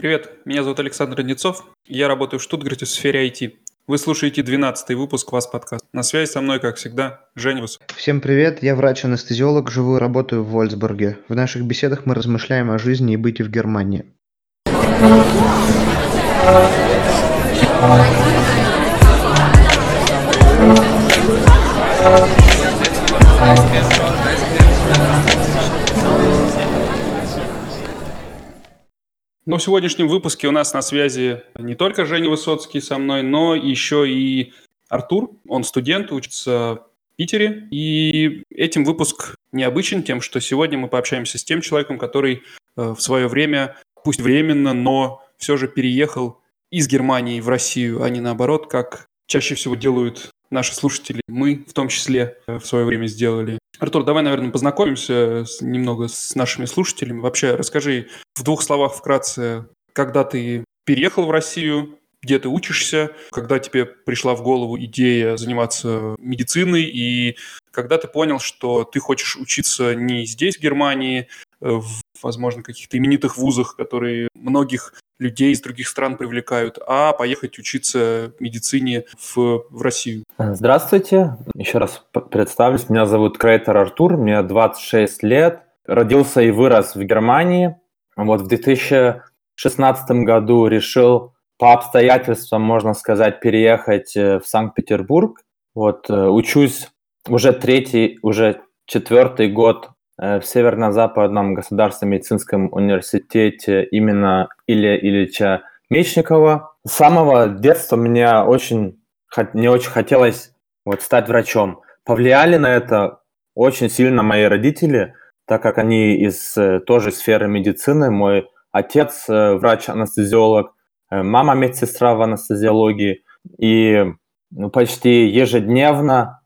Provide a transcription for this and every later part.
Привет, меня зовут Александр Недцов, я работаю в Штутгарте в сфере IT. Вы слушаете 12 выпуск «Вас подкаст». На связи со мной, как всегда, Женя Высоцкий. Всем привет, я врач-анестезиолог, живу и работаю в Вольсбурге. В наших беседах мы размышляем о жизни и быте в Германии. Но в сегодняшнем выпуске у нас на связи не только Женя Высоцкий со мной, но еще и Артур. Он студент, учится в Питере. И этим выпуск необычен тем, что сегодня мы пообщаемся с тем человеком, который э, в свое время, пусть временно, но все же переехал из Германии в Россию, а не наоборот, как чаще всего делают наши слушатели, мы в том числе э, в свое время сделали. Артур, давай, наверное, познакомимся с, немного с нашими слушателями. Вообще, расскажи в двух словах вкратце, когда ты переехал в Россию, где ты учишься, когда тебе пришла в голову идея заниматься медициной, и когда ты понял, что ты хочешь учиться не здесь, в Германии, возможно, каких-то именитых вузах, которые многих людей из других стран привлекают, а поехать учиться медицине в, в Россию. Здравствуйте, еще раз представлюсь. Меня зовут Крейтер Артур, мне 26 лет. Родился и вырос в Германии. Вот в 2016 году решил по обстоятельствам, можно сказать, переехать э, в Санкт-Петербург. Вот э, учусь уже третий, уже четвертый год Э, в Северно-Западном государственном медицинском университете именно Илья Ильича Мечникова. С самого детства мне очень, не очень хотелось вот стать врачом. Повлияли на это очень сильно мои родители, так как они из э, тоже сферы медицины. Мой отец э, врач-анестезиолог, мама медсестра в анестезиологии. И ну, почти ежедневно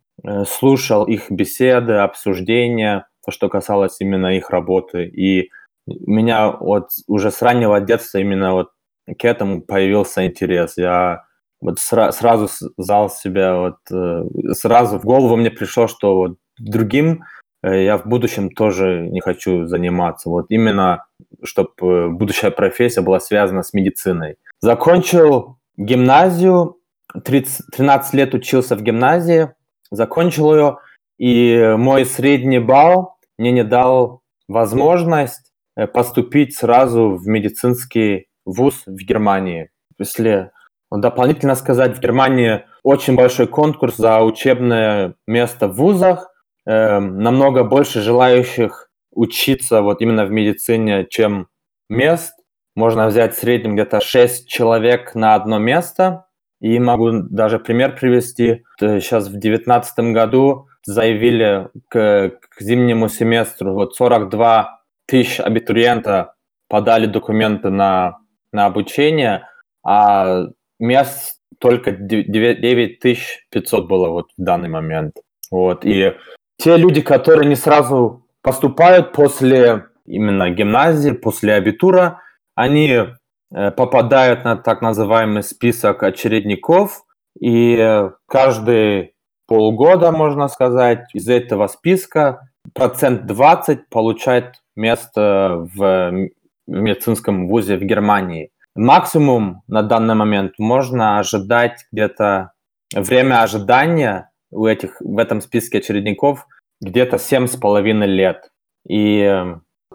слушал их беседы, обсуждения – то, что касалось именно их работы. И у меня вот уже с раннего детства именно вот к этому появился интерес. Я вот сра- сразу зал себя, вот э, сразу в голову мне пришло, что вот другим э, я в будущем тоже не хочу заниматься. Вот именно, чтобы будущая профессия была связана с медициной. Закончил гимназию, 30, 13 лет учился в гимназии, закончил ее, и мой средний балл мне не дал возможность э, поступить сразу в медицинский вуз в Германии. Если дополнительно сказать, в Германии очень большой конкурс за учебное место в вузах, э, намного больше желающих учиться вот именно в медицине, чем мест. Можно взять в среднем где-то 6 человек на одно место. И могу даже пример привести. Сейчас в 2019 году заявили к, к зимнему семестру, вот 42 тысяч абитуриента подали документы на, на обучение, а мест только 9500 было вот в данный момент. Вот. И те люди, которые не сразу поступают после именно гимназии, после абитура, они э, попадают на так называемый список очередников, и каждый полгода, можно сказать, из этого списка процент 20 получает место в медицинском вузе в Германии. Максимум на данный момент можно ожидать где-то время ожидания у этих, в этом списке очередников где-то семь с половиной лет. И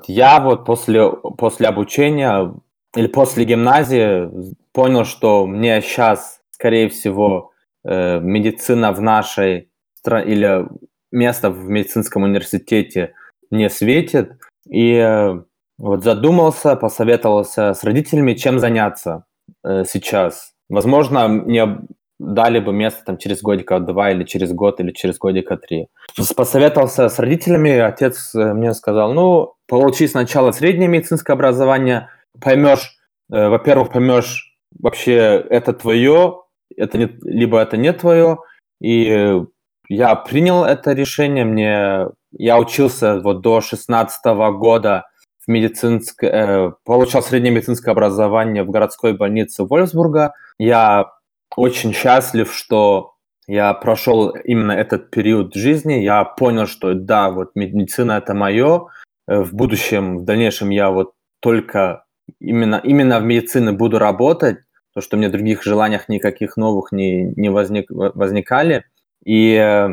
я вот после, после обучения или после гимназии понял, что мне сейчас, скорее всего, э, медицина в нашей стране или место в медицинском университете не светит. И э, вот задумался, посоветовался с родителями, чем заняться э, сейчас. Возможно, мне дали бы место там через годика два или через год или через годика три. Посоветовался с родителями, отец э, мне сказал, ну, получи сначала среднее медицинское образование, поймешь, э, во-первых, поймешь вообще это твое, это не, либо это не твое. И я принял это решение. Мне я учился вот до 16 года в медицинское, э, получал среднее медицинское образование в городской больнице Вольфсбурга. Я очень счастлив, что я прошел именно этот период жизни. Я понял, что да, вот медицина это мое. Э, в будущем, в дальнейшем я вот только именно, именно в медицине буду работать, то, что мне других желаниях никаких новых не, не возник, возникали. И э,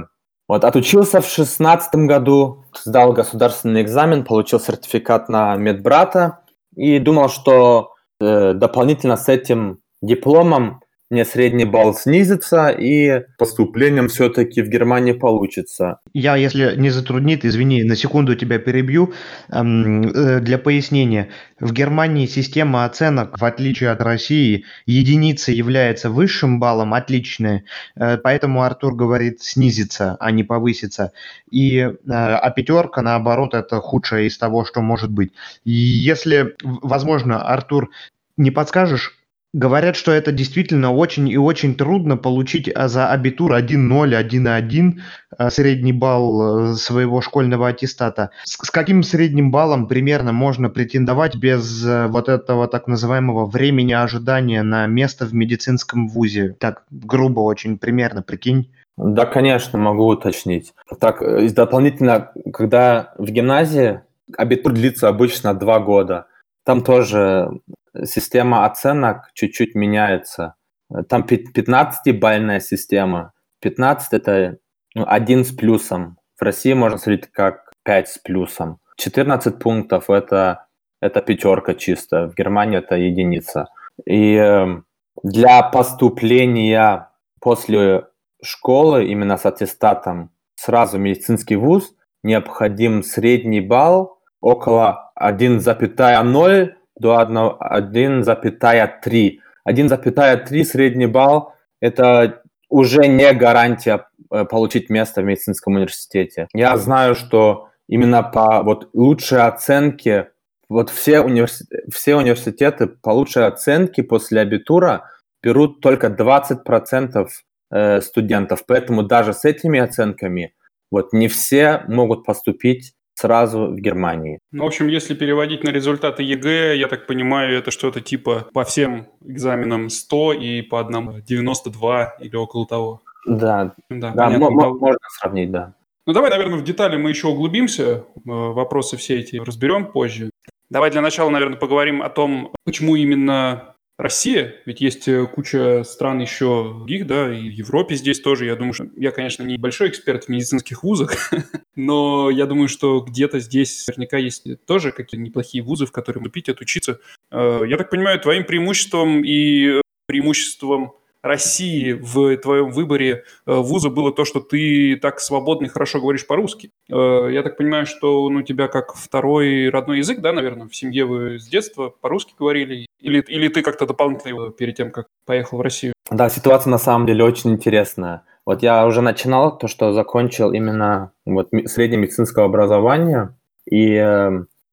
вот отучился в шестнадцатом году, сдал государственный экзамен, получил сертификат на медбрата и думал, что э, дополнительно с этим дипломом мне средний балл снизится, и поступлением все-таки в Германии получится. Я, если не затруднит, извини, на секунду тебя перебью. Эм, э, для пояснения, в Германии система оценок, в отличие от России, единица является высшим баллом, отличная, э, поэтому Артур говорит снизится, а не повысится. И, э, а пятерка, наоборот, это худшее из того, что может быть. Если, возможно, Артур, не подскажешь, Говорят, что это действительно очень и очень трудно получить а, за абитур 1.0, 1.1 а, средний балл э, своего школьного аттестата. С, каким средним баллом примерно можно претендовать без э, вот этого так называемого времени ожидания на место в медицинском вузе? Так, грубо очень, примерно, прикинь. Да, конечно, могу уточнить. Так, э, дополнительно, когда в гимназии абитур длится обычно два года, там тоже система оценок чуть-чуть меняется. Там 15-бальная система. 15 – это ну, 1 с плюсом. В России можно смотреть как 5 с плюсом. 14 пунктов – это, это пятерка чисто. В Германии это единица. И э, для поступления после школы именно с аттестатом сразу медицинский вуз необходим средний балл около 1,0 до 1,3. 1,3 средний балл – это уже не гарантия э, получить место в медицинском университете. Я знаю, что именно по вот лучшей оценке, вот все, универси... все университеты по лучшей оценке после абитура берут только 20% э, студентов. Поэтому даже с этими оценками вот не все могут поступить сразу в Германии. Ну, в общем, если переводить на результаты ЕГЭ, я так понимаю, это что-то типа по всем экзаменам 100 и по одному 92 или около того. Да, да, да можно сравнить, да. Ну, давай, наверное, в детали мы еще углубимся, э, вопросы все эти разберем позже. Давай для начала, наверное, поговорим о том, почему именно Россия, ведь есть э, куча стран еще других, да, и в Европе здесь тоже, я думаю, что я, конечно, не большой эксперт в медицинских вузах, но я думаю, что где-то здесь наверняка есть тоже какие-то неплохие вузы, в которые поступить, отучиться. Э, я так понимаю, твоим преимуществом и преимуществом России в твоем выборе э, вуза было то, что ты так свободно и хорошо говоришь по-русски. Э, я так понимаю, что ну, у тебя как второй родной язык, да, наверное, в семье вы с детства по-русски говорили? Или, или ты как-то дополнительно перед тем, как поехал в Россию? Да, ситуация на самом деле очень интересная. Вот я уже начинал то, что закончил именно вот среднее медицинское образование, и э,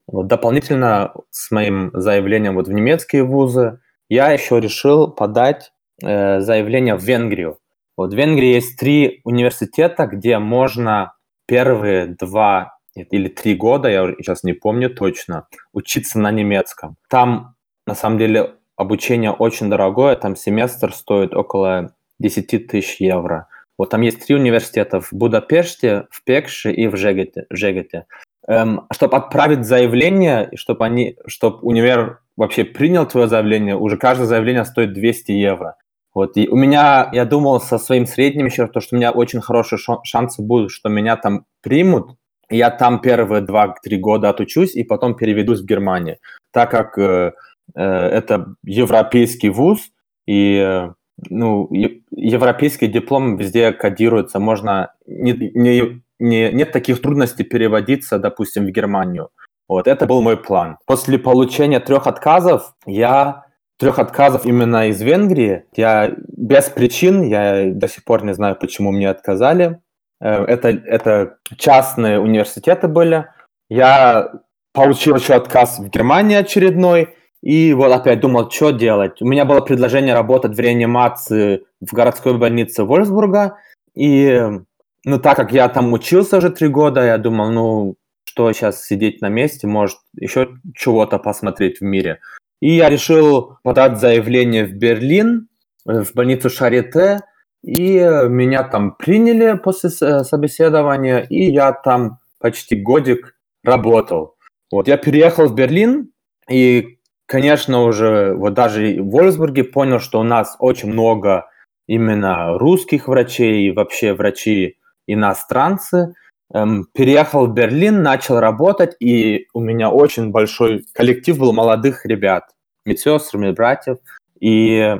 вот дополнительно с моим заявлением вот в немецкие вузы я еще решил подать э, заявление в Венгрию. Вот в Венгрии есть три университета, где можно первые два или три года, я сейчас не помню точно, учиться на немецком. Там, на самом деле, обучение очень дорогое, там семестр стоит около 10 тысяч евро. Вот там есть три университета в Будапеште, в Пекше и в Жегете. Жегете. Эм, чтобы отправить заявление, чтобы, они, чтобы универ вообще принял твое заявление, уже каждое заявление стоит 200 евро. Вот, и у меня, я думал со своим средним еще, то, что у меня очень хорошие шансы будут, что меня там примут, я там первые 2-3 года отучусь, и потом переведусь в Германию. Так как э, это европейский вуз, и э, ну, европейский диплом везде кодируется, можно, не, не, не, нет таких трудностей переводиться, допустим, в Германию. Вот, это был мой план. После получения трех отказов я трех отказов именно из Венгрии. Я без причин, я до сих пор не знаю, почему мне отказали. Э, это, это частные университеты были. Я получил еще отказ в Германии очередной. И вот опять думал, что делать. У меня было предложение работать в реанимации в городской больнице Вольсбурга. И ну, так как я там учился уже три года, я думал, ну, что сейчас сидеть на месте, может, еще чего-то посмотреть в мире. И я решил подать заявление в Берлин, э, в больницу Шарите, и меня там приняли после собеседования, и я там почти годик работал. Вот, я переехал в Берлин, и конечно, уже вот даже в Вольсбурге понял, что у нас очень много именно русских врачей, вообще врачи иностранцы. Эм, переехал в Берлин, начал работать, и у меня очень большой коллектив был молодых ребят, медсестр, медбратьев. И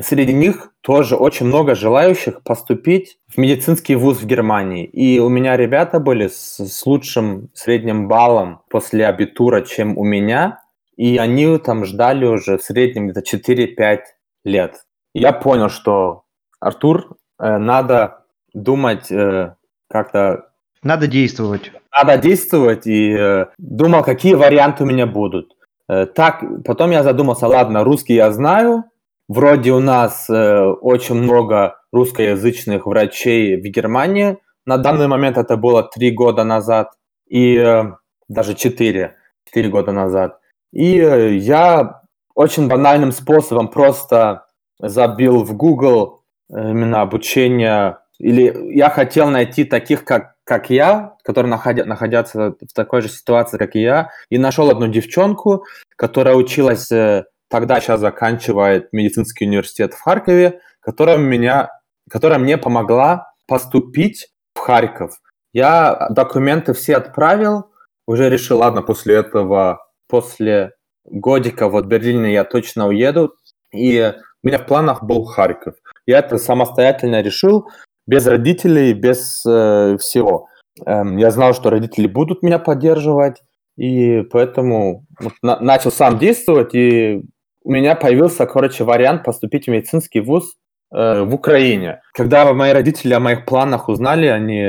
среди них тоже очень много желающих поступить в медицинский вуз в Германии. И у меня ребята были с, с лучшим средним баллом после абитура, чем у меня. И они там ждали уже в среднем где-то 4-5 лет. Я понял, что Артур, э, надо думать э, как-то... Надо действовать. Надо действовать и э, думал, какие варианты у меня будут. Э, так, потом я задумался, ладно, русский я знаю, Вроде у нас э, очень много русскоязычных врачей в Германии. На данный момент это было три года назад и э, даже четыре, четыре года назад. И э, я очень банальным способом просто забил в Google э, именно обучение, или я хотел найти таких, как, как я, которые находя, находятся в такой же ситуации, как и я, и нашел одну девчонку, которая училась э, тогда сейчас заканчивает медицинский университет в Харькове, которая, меня, которая мне помогла поступить в Харьков. Я документы все отправил, уже решил, ладно, после этого, после годика вот в Берлине я точно уеду, и у меня в планах был Харьков. Я это самостоятельно решил, без родителей, без э, всего. Эм, я знал, что родители будут меня поддерживать, и поэтому вот, на, начал сам действовать, и у меня появился, короче, вариант поступить в медицинский вуз э, в Украине. Когда мои родители о моих планах узнали, они,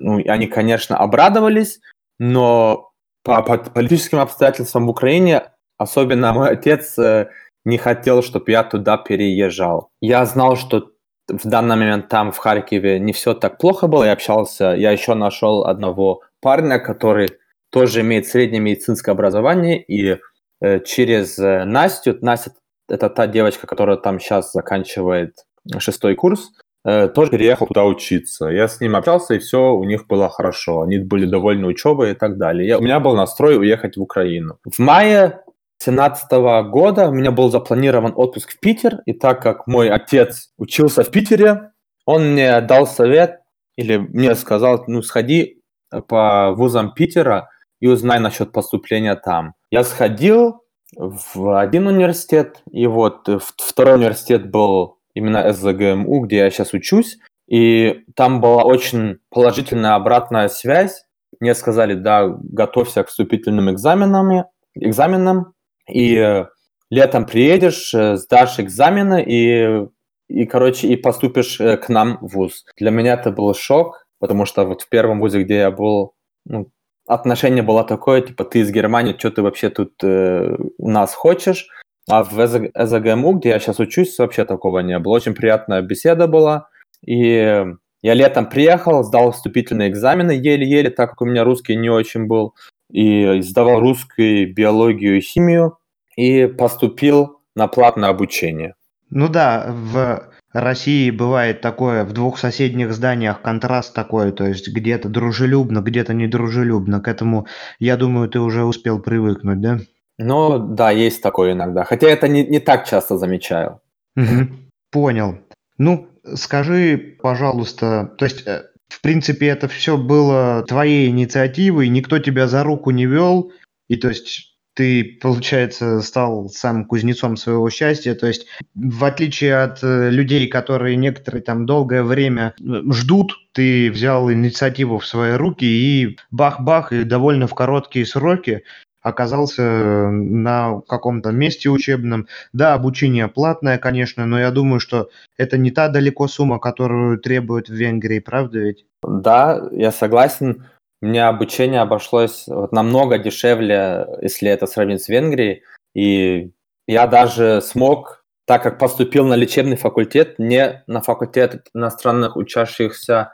ну, они, конечно, обрадовались, но по, по политическим обстоятельствам в Украине, особенно мой отец э, не хотел, чтобы я туда переезжал. Я знал, что в данный момент там, в Харькове, не все так плохо было. Я общался, я еще нашел одного парня, который тоже имеет среднее медицинское образование, и Э, через э, Настю. Настя – это та девочка, которая там сейчас заканчивает шестой курс, тоже переехал туда учиться. Я с ним общался, и все у них было хорошо. Они были довольны учебой и так далее. Я, у меня был настрой уехать в Украину. В мае 2017 года у меня был запланирован отпуск в Питер, и так как мой отец учился в Питере, он мне дал совет, или мне сказал, ну, сходи по вузам Питера и узнай насчет поступления там. Я сходил в один университет, и вот второй университет был именно СЗГМУ, где я сейчас учусь, и там была очень положительная обратная связь. Мне сказали, да, готовься к вступительным экзаменам, экзаменам и э, летом приедешь, э, сдашь экзамены и, и, короче, и поступишь э, к нам в ВУЗ. Для меня это был шок, потому что вот в первом ВУЗе, где я был, ну, отношение было такое, типа, ты из Германии, что ты вообще тут э, у нас хочешь? А в ЭЗГМУ, где я сейчас учусь, вообще такого не было. Очень приятная беседа была. И я летом приехал, сдал вступительные экзамены еле-еле, так как у меня русский не очень был. И сдавал русский, биологию и химию. И поступил на платное обучение. Ну да, в России бывает такое в двух соседних зданиях контраст такой, то есть где-то дружелюбно, где-то недружелюбно. К этому, я думаю, ты уже успел привыкнуть, да? Ну да, есть такое иногда. Хотя это не, не так часто замечаю. Угу. Понял. Ну, скажи, пожалуйста, то есть, э, в принципе, это все было твоей инициативой, никто тебя за руку не вел, и то есть ты, получается, стал сам кузнецом своего счастья. То есть, в отличие от э, людей, которые некоторые там долгое время э, ждут, ты взял инициативу в свои руки и бах-бах, и довольно в короткие сроки оказался э, на каком-то месте учебном. Да, обучение платное, конечно, но я думаю, что это не та далеко сумма, которую требуют в Венгрии, правда ведь? Да, я согласен. Меня обучение обошлось вот намного дешевле, если это сравнить с Венгрией. И я даже смог, так как поступил на лечебный факультет, не на факультет иностранных учащихся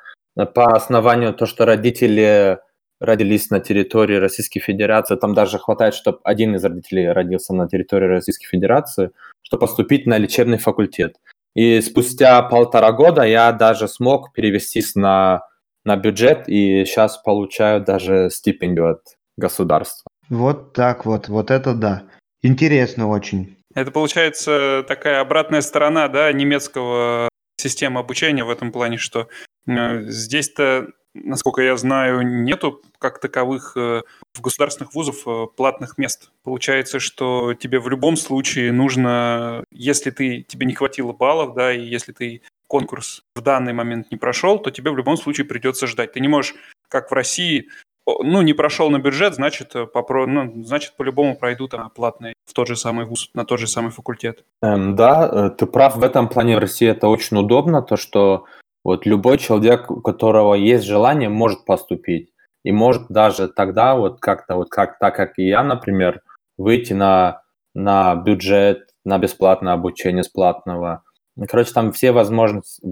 по основанию то, что родители родились на территории Российской Федерации, там даже хватает, чтобы один из родителей родился на территории Российской Федерации, чтобы поступить на лечебный факультет. И спустя полтора года я даже смог перевестись на на бюджет и сейчас получаю даже стипендию от государства. Вот так вот, вот это да. Интересно очень. Это получается такая обратная сторона да, немецкого системы обучения в этом плане, что э, здесь-то, насколько я знаю, нету как таковых э, в государственных вузов э, платных мест. Получается, что тебе в любом случае нужно, если ты, тебе не хватило баллов, да, и если ты конкурс в данный момент не прошел, то тебе в любом случае придется ждать. Ты не можешь, как в России, ну, не прошел на бюджет, значит, попро... ну, значит по-любому пройду там платные в тот же самый вуз, на тот же самый факультет. Эм, да, э, ты прав, в этом плане в России это очень удобно, то, что вот любой человек, у которого есть желание, может поступить. И может даже тогда вот как-то, вот как, так как и я, например, выйти на, на бюджет, на бесплатное обучение с платного. Короче, там все возможности,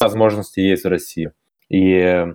возможности есть в России. И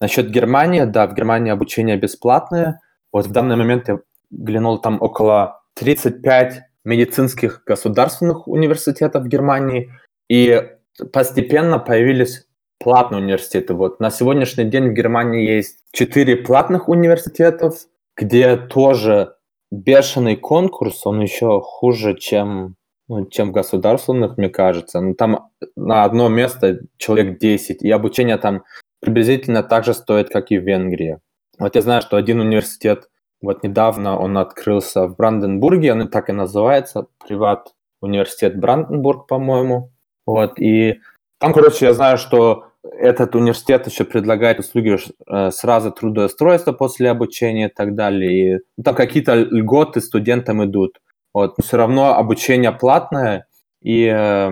насчет Германии, да, в Германии обучение бесплатное. Вот в данный момент я глянул, там около 35 медицинских государственных университетов в Германии, и постепенно появились платные университеты. Вот на сегодняшний день в Германии есть 4 платных университетов, где тоже бешеный конкурс, он еще хуже, чем, ну, чем в государственных, мне кажется. Ну, там на одно место человек 10, и обучение там приблизительно так же стоит, как и в Венгрии. Вот я знаю, что один университет вот недавно он открылся в Бранденбурге, он так и называется, приват университет Бранденбург, по-моему. Вот, и там, короче, я знаю, что этот университет еще предлагает услуги э, сразу трудоустройства после обучения и так далее. И ну, там какие-то льготы студентам идут. Вот. Но все равно обучение платное, и э,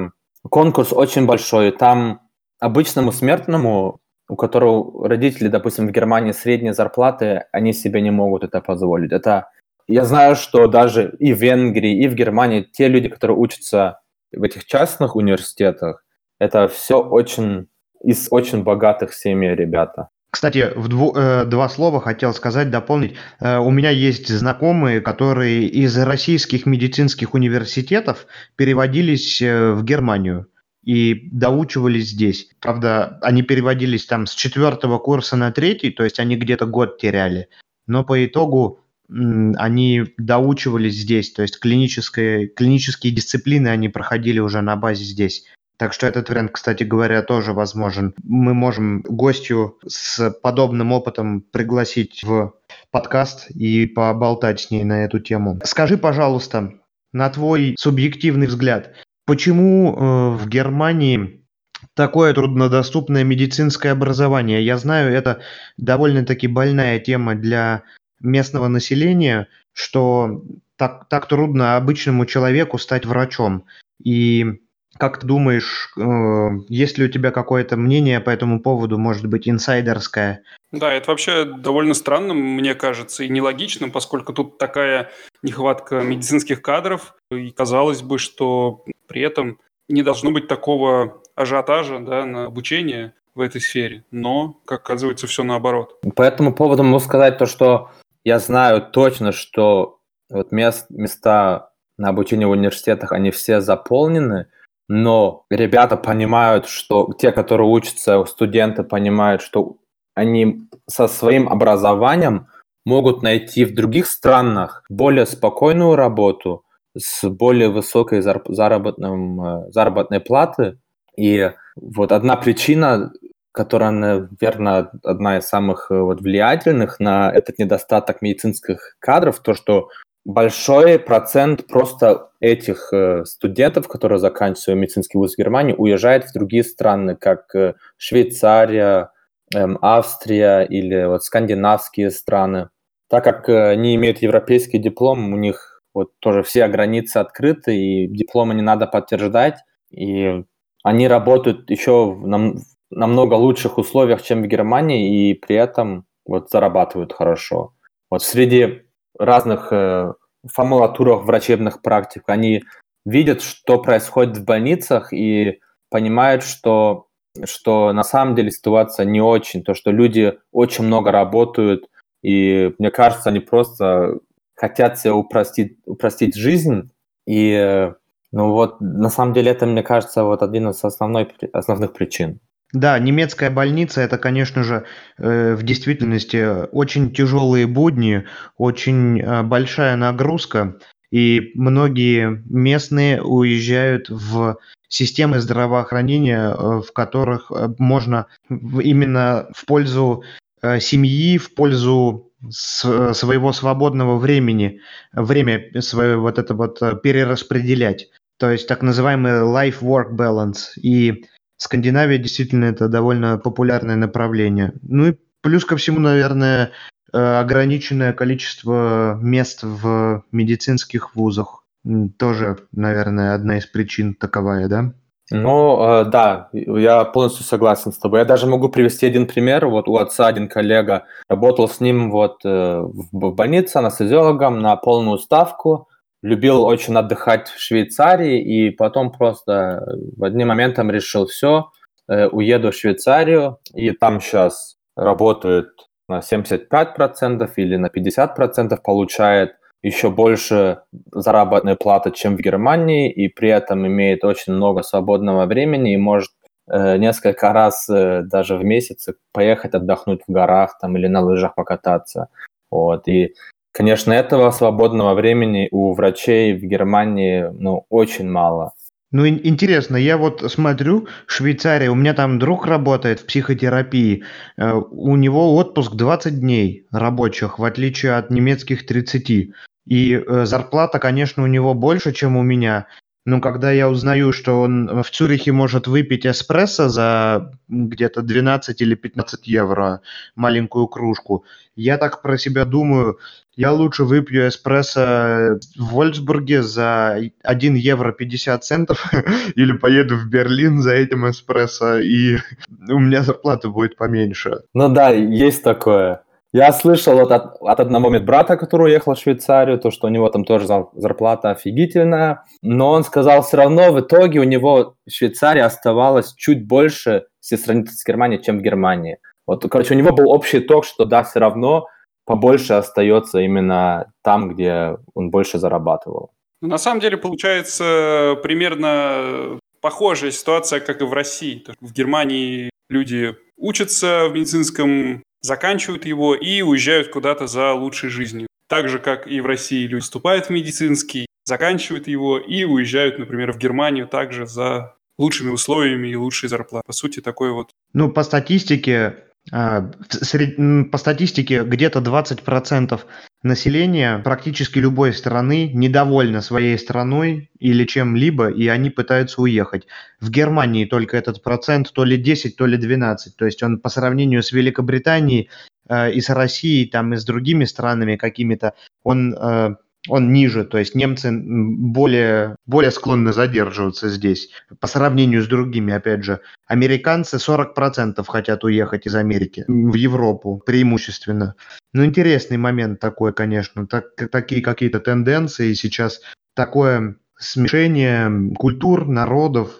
конкурс очень большой. Там обычному смертному у которого родители, допустим, в Германии средние зарплаты, они себе не могут это позволить. Это я знаю, что даже и в Венгрии, и в Германии те люди, которые учатся в этих частных университетах, это все очень из очень богатых семей ребята. Кстати, в дву, э, два слова хотел сказать, дополнить. Э, у меня есть знакомые, которые из российских медицинских университетов переводились э, в Германию и доучивались здесь. Правда, они переводились там с четвертого курса на третий, то есть они где-то год теряли. Но по итогу они доучивались здесь, то есть клинические, клинические дисциплины они проходили уже на базе здесь. Так что этот вариант, кстати говоря, тоже возможен. Мы можем гостю с подобным опытом пригласить в подкаст и поболтать с ней на эту тему. Скажи, пожалуйста, на твой субъективный взгляд, Почему э, в Германии такое труднодоступное медицинское образование? Я знаю, это довольно-таки больная тема для местного населения, что так, так трудно обычному человеку стать врачом. И как ты думаешь, э, есть ли у тебя какое-то мнение по этому поводу, может быть, инсайдерское? Да, это вообще довольно странным, мне кажется, и нелогичным, поскольку тут такая нехватка медицинских кадров, и казалось бы, что при этом не должно быть такого ажиотажа да, на обучение в этой сфере, но, как оказывается, все наоборот. По этому поводу могу сказать то, что я знаю точно, что вот мест, места на обучение в университетах, они все заполнены, но ребята понимают, что те, которые учатся, студенты понимают, что они со своим образованием могут найти в других странах более спокойную работу с более высокой заработным, э, заработной платы. И вот одна причина, которая, наверное, одна из самых э, вот влиятельных на этот недостаток медицинских кадров, то, что большой процент просто этих э, студентов, которые заканчивают медицинский вуз в Германии, уезжает в другие страны, как Швейцария, эм, Австрия или вот скандинавские страны. Так как они имеют европейский диплом, у них вот тоже все границы открыты, и дипломы не надо подтверждать, и они работают еще в нам, намного лучших условиях, чем в Германии, и при этом вот зарабатывают хорошо. Вот среди разных э, формулатурах врачебных практик они видят, что происходит в больницах, и понимают, что, что на самом деле ситуация не очень, то, что люди очень много работают, и мне кажется, они просто хотят себе упростить, упростить жизнь. И ну вот, на самом деле, это, мне кажется, вот один из основной, основных причин. Да, немецкая больница это, конечно же, э, в действительности очень тяжелые будни, очень э, большая нагрузка. И многие местные уезжают в системы здравоохранения, э, в которых э, можно именно в пользу э, семьи, в пользу своего свободного времени, время свое вот это вот перераспределять. То есть так называемый life-work balance. И Скандинавия действительно это довольно популярное направление. Ну и плюс ко всему, наверное, ограниченное количество мест в медицинских вузах. Тоже, наверное, одна из причин таковая, да? Ну, э, да, я полностью согласен с тобой. Я даже могу привести один пример. Вот у отца один коллега работал с ним вот э, в больнице анестезиологом на полную ставку, любил очень отдыхать в Швейцарии, и потом просто в одним моментом решил все, э, уеду в Швейцарию, и там сейчас работает на 75% или на 50% получает еще больше заработной платы, чем в Германии, и при этом имеет очень много свободного времени и может э, несколько раз э, даже в месяц поехать отдохнуть в горах там или на лыжах покататься. Вот. И, конечно, этого свободного времени у врачей в Германии ну, очень мало. Ну, интересно, я вот смотрю, Швейцария, у меня там друг работает в психотерапии, э, у него отпуск 20 дней рабочих, в отличие от немецких 30. И э, зарплата, конечно, у него больше, чем у меня. Но когда я узнаю, что он в Цюрихе может выпить эспрессо за где-то 12 или 15 евро маленькую кружку, я так про себя думаю, я лучше выпью эспрессо в Вольсбурге за 1 евро 50 центов или поеду в Берлин за этим эспрессо, и у меня зарплата будет поменьше. Ну да, есть такое. Я слышал от, от, от одного медбрата, который уехал в Швейцарию, то, что у него там тоже зарплата офигительная, но он сказал, все равно в итоге у него в Швейцарии оставалось чуть больше, если сравнить с Германией, чем в Германии. Вот, короче, у него был общий итог, что да, все равно побольше остается именно там, где он больше зарабатывал. Ну, на самом деле получается примерно похожая ситуация, как и в России. В Германии люди учатся в медицинском заканчивают его и уезжают куда-то за лучшей жизнью. Так же, как и в России люди вступают в медицинский, заканчивают его и уезжают, например, в Германию также за лучшими условиями и лучшей зарплатой. По сути, такой вот... Ну, по статистике, а, по статистике где-то 20% населения практически любой страны недовольно своей страной или чем-либо, и они пытаются уехать. В Германии только этот процент то ли 10, то ли 12. То есть он по сравнению с Великобританией э, и с Россией, там и с другими странами какими-то, он э, он ниже, то есть немцы более, более склонны задерживаться здесь по сравнению с другими, опять же. Американцы 40% хотят уехать из Америки в Европу преимущественно. Ну, интересный момент такой, конечно, так, такие какие-то тенденции сейчас, такое смешение культур, народов,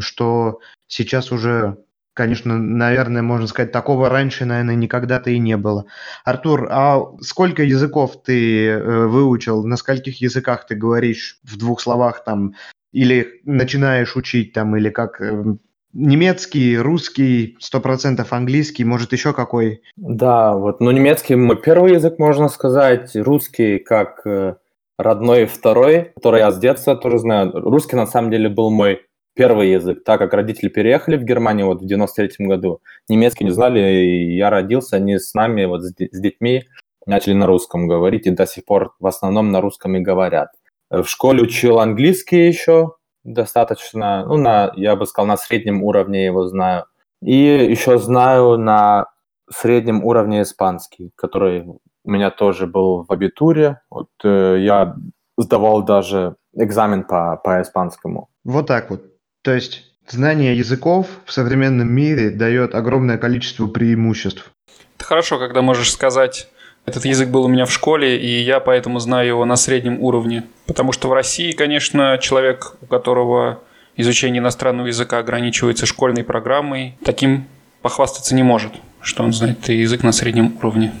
что сейчас уже Конечно, наверное, можно сказать, такого раньше, наверное, никогда-то и не было. Артур, а сколько языков ты э, выучил? На скольких языках ты говоришь в двух словах там? Или начинаешь учить там, или как э, немецкий, русский, сто процентов английский, может еще какой? Да, вот, ну немецкий мой первый язык, можно сказать, русский как э, родной второй, который я с детства тоже знаю. Русский на самом деле был мой первый язык, так как родители переехали в Германию вот в 93 году, немецкий не знали, и я родился, они с нами, вот с, с детьми, начали на русском говорить, и до сих пор в основном на русском и говорят. В школе учил английский еще достаточно, ну, на, я бы сказал, на среднем уровне его знаю. И еще знаю на среднем уровне испанский, который у меня тоже был в абитуре. Вот э, я сдавал даже экзамен по, по испанскому. Вот так вот. То есть знание языков в современном мире дает огромное количество преимуществ. Это хорошо, когда можешь сказать, этот язык был у меня в школе, и я поэтому знаю его на среднем уровне. Потому что в России, конечно, человек, у которого изучение иностранного языка ограничивается школьной программой, таким похвастаться не может, что он знает язык на среднем уровне.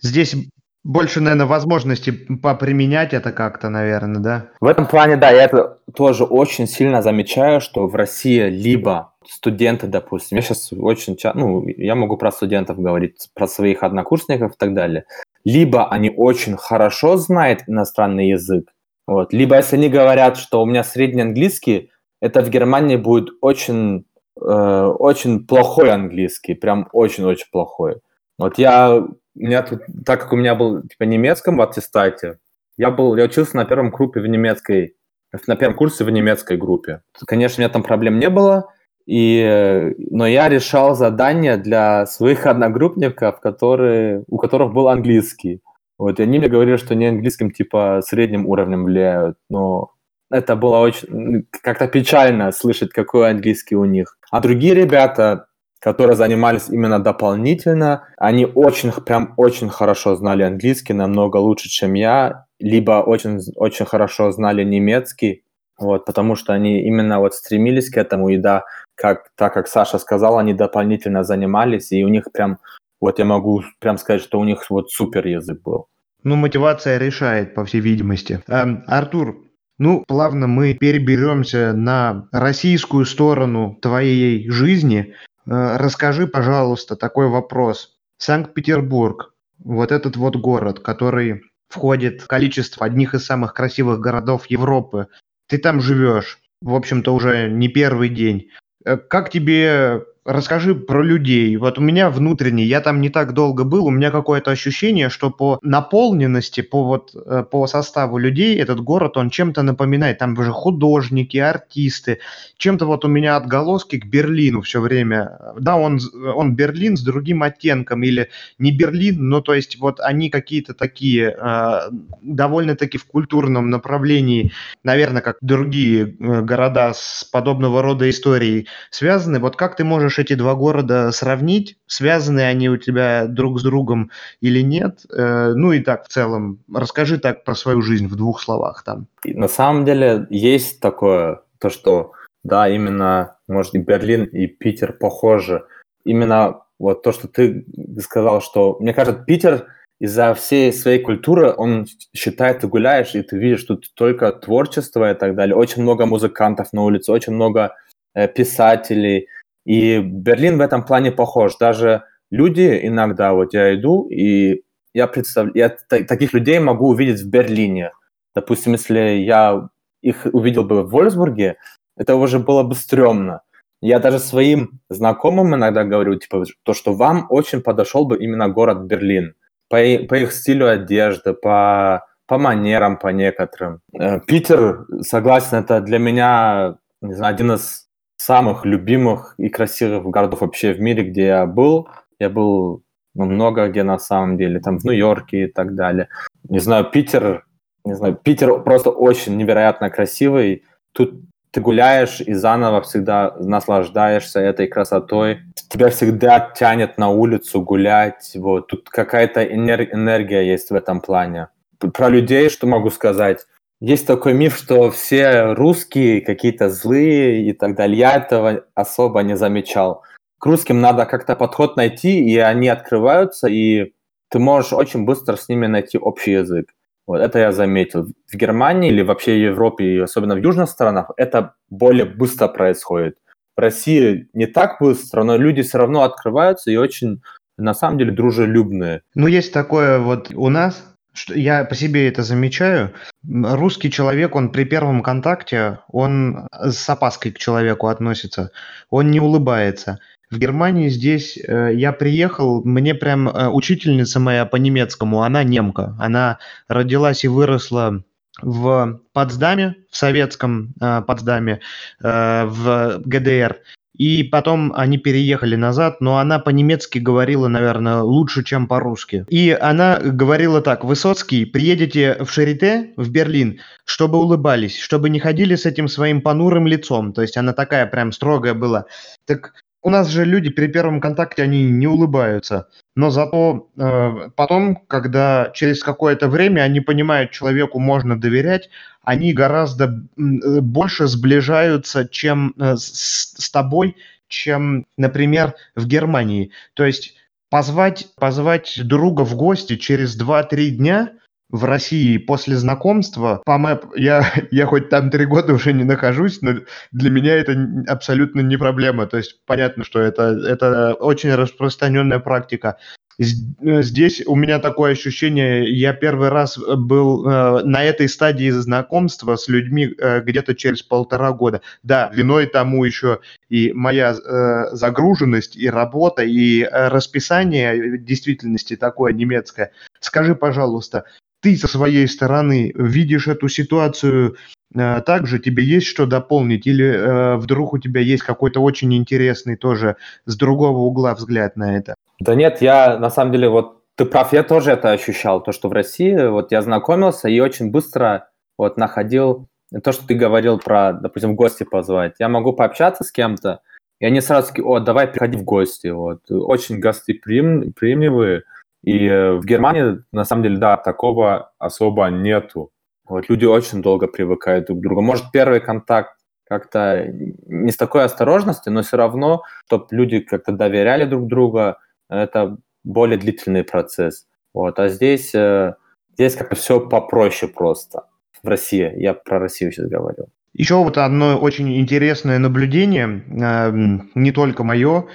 Здесь больше, наверное, возможности поприменять это как-то, наверное, да? В этом плане, да, я это тоже очень сильно замечаю, что в России либо студенты, допустим, я сейчас очень часто, ну, я могу про студентов говорить, про своих однокурсников и так далее, либо они очень хорошо знают иностранный язык, Вот. Либо если они говорят, что у меня средний английский, это в Германии будет очень, э, очень плохой английский, прям очень-очень плохой. Вот я, у меня тут, так как у меня был типа немецком в аттестате, я был, я учился на первом группе в немецкой, на первом курсе в немецкой группе. Конечно, у меня там проблем не было, и, но я решал задания для своих одногруппников, которые, у которых был английский. Вот, и они мне говорили, что не английским типа средним уровнем влияют, но это было очень как-то печально слышать, какой английский у них. А другие ребята, которые занимались именно дополнительно, они очень, прям очень хорошо знали английский, намного лучше, чем я, либо очень, очень хорошо знали немецкий, вот, потому что они именно вот стремились к этому, и да, как, так как Саша сказал, они дополнительно занимались, и у них прям, вот я могу прям сказать, что у них вот супер язык был. Ну, мотивация решает, по всей видимости. Эм, Артур, ну, плавно мы переберемся на российскую сторону твоей жизни. Э, расскажи, пожалуйста, такой вопрос. Санкт-Петербург, вот этот вот город, который входит в количество одних из самых красивых городов Европы. Ты там живешь, в общем-то, уже не первый день. Э, как тебе расскажи про людей. Вот у меня внутренне, я там не так долго был, у меня какое-то ощущение, что по наполненности, по вот э, по составу людей этот город, он чем-то напоминает. Там уже художники, артисты. Чем-то вот у меня отголоски к Берлину все время. Да, он, он Берлин с другим оттенком или не Берлин, но то есть вот они какие-то такие э, довольно-таки в культурном направлении, наверное, как другие э, города с подобного рода историей связаны. Вот как ты можешь можешь эти два города сравнить, связаны они у тебя друг с другом или нет. Э, ну и так в целом, расскажи так про свою жизнь в двух словах там. На самом деле есть такое, то что, да, именно, может, и Берлин, и Питер похожи. Именно вот то, что ты сказал, что, мне кажется, Питер из-за всей своей культуры, он считает, ты гуляешь, и ты видишь тут только творчество и так далее. Очень много музыкантов на улице, очень много э, писателей, и Берлин в этом плане похож. Даже люди иногда, вот я иду, и я представляю, я таких людей могу увидеть в Берлине. Допустим, если я их увидел бы в Вольсбурге, это уже было бы стрёмно. Я даже своим знакомым иногда говорю, типа, то, что вам очень подошел бы именно город Берлин. По, по их стилю одежды, по, по манерам, по некоторым. Э, Питер, согласен, это для меня, не знаю, один из самых любимых и красивых городов вообще в мире, где я был. Я был ну, много где на самом деле, там в Нью-Йорке и так далее. Не знаю, Питер, не знаю, Питер просто очень невероятно красивый. Тут ты гуляешь и заново всегда наслаждаешься этой красотой. Тебя всегда тянет на улицу гулять. Вот. Тут какая-то энергия есть в этом плане. Про людей, что могу сказать? Есть такой миф, что все русские какие-то злые и так далее. Я этого особо не замечал. К русским надо как-то подход найти, и они открываются, и ты можешь очень быстро с ними найти общий язык. Вот это я заметил. В Германии или вообще в Европе, и особенно в южных странах, это более быстро происходит. В России не так быстро, но люди все равно открываются и очень, на самом деле, дружелюбные. Ну, есть такое вот у нас, я по себе это замечаю. Русский человек, он при первом контакте, он с опаской к человеку относится. Он не улыбается. В Германии здесь э, я приехал, мне прям э, учительница моя по немецкому, она немка. Она родилась и выросла в Потсдаме, в советском э, Потсдаме, э, в ГДР. И потом они переехали назад, но она по-немецки говорила, наверное, лучше, чем по-русски. И она говорила так, Высоцкий, приедете в Шарите, в Берлин, чтобы улыбались, чтобы не ходили с этим своим понурым лицом. То есть она такая прям строгая была. Так у нас же люди при первом контакте, они не улыбаются. Но зато э, потом, когда через какое-то время они понимают, человеку можно доверять, они гораздо э, больше сближаются чем э, с, с тобой, чем, например, в Германии. То есть позвать, позвать друга в гости через 2-3 дня – в России после знакомства по Мэп, я, я хоть там три года уже не нахожусь, но для меня это абсолютно не проблема. То есть понятно, что это, это очень распространенная практика. Э, здесь у меня такое ощущение, я первый раз э, был э, на этой стадии знакомства с людьми э, где-то через полтора года. Да, виной тому еще и моя э, загруженность, и работа, и э, расписание действительности такое немецкое. Скажи, пожалуйста, ты со своей стороны видишь эту ситуацию э, также, тебе есть что дополнить, или э, вдруг у тебя есть какой-то очень интересный тоже с другого угла взгляд на это? Да нет, я на самом деле вот ты прав, я тоже это ощущал, то, что в России вот я знакомился и очень быстро вот находил то, что ты говорил про, допустим, в гости позвать. Я могу пообщаться с кем-то, и они сразу такие, о, давай приходи в гости. Вот. Очень гостеприимливые, и э, в Германии, на самом деле, да, такого особо нету. Вот люди очень долго привыкают друг к другу. Может, первый контакт как-то не с такой осторожностью, но все равно, чтобы люди как-то доверяли друг другу, это более длительный процесс. Вот. А здесь, э, здесь как-то все попроще просто. В России, я про Россию сейчас говорю. Еще вот одно очень интересное наблюдение, э, не только мое.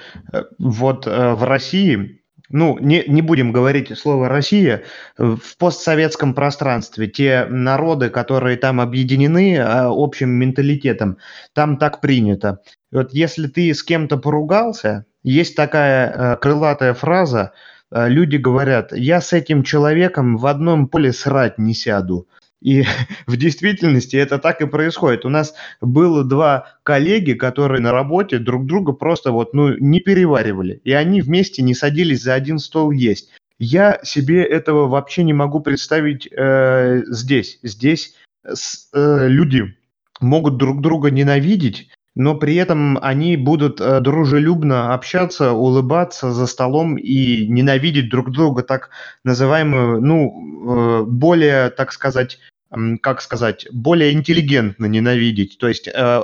Вот в России ну, не, не будем говорить слово «Россия», в постсоветском пространстве те народы, которые там объединены а, общим менталитетом, там так принято. Вот если ты с кем-то поругался, есть такая э, крылатая фраза, э, люди говорят, я с этим человеком в одном поле срать не сяду. И в действительности это так и происходит. У нас было два коллеги, которые на работе друг друга просто вот, ну, не переваривали. И они вместе не садились за один стол есть. Я себе этого вообще не могу представить э, здесь. Здесь э, люди могут друг друга ненавидеть, но при этом они будут э, дружелюбно общаться, улыбаться за столом и ненавидеть друг друга так называемую, ну, э, более, так сказать, как сказать, более интеллигентно ненавидеть. То есть э,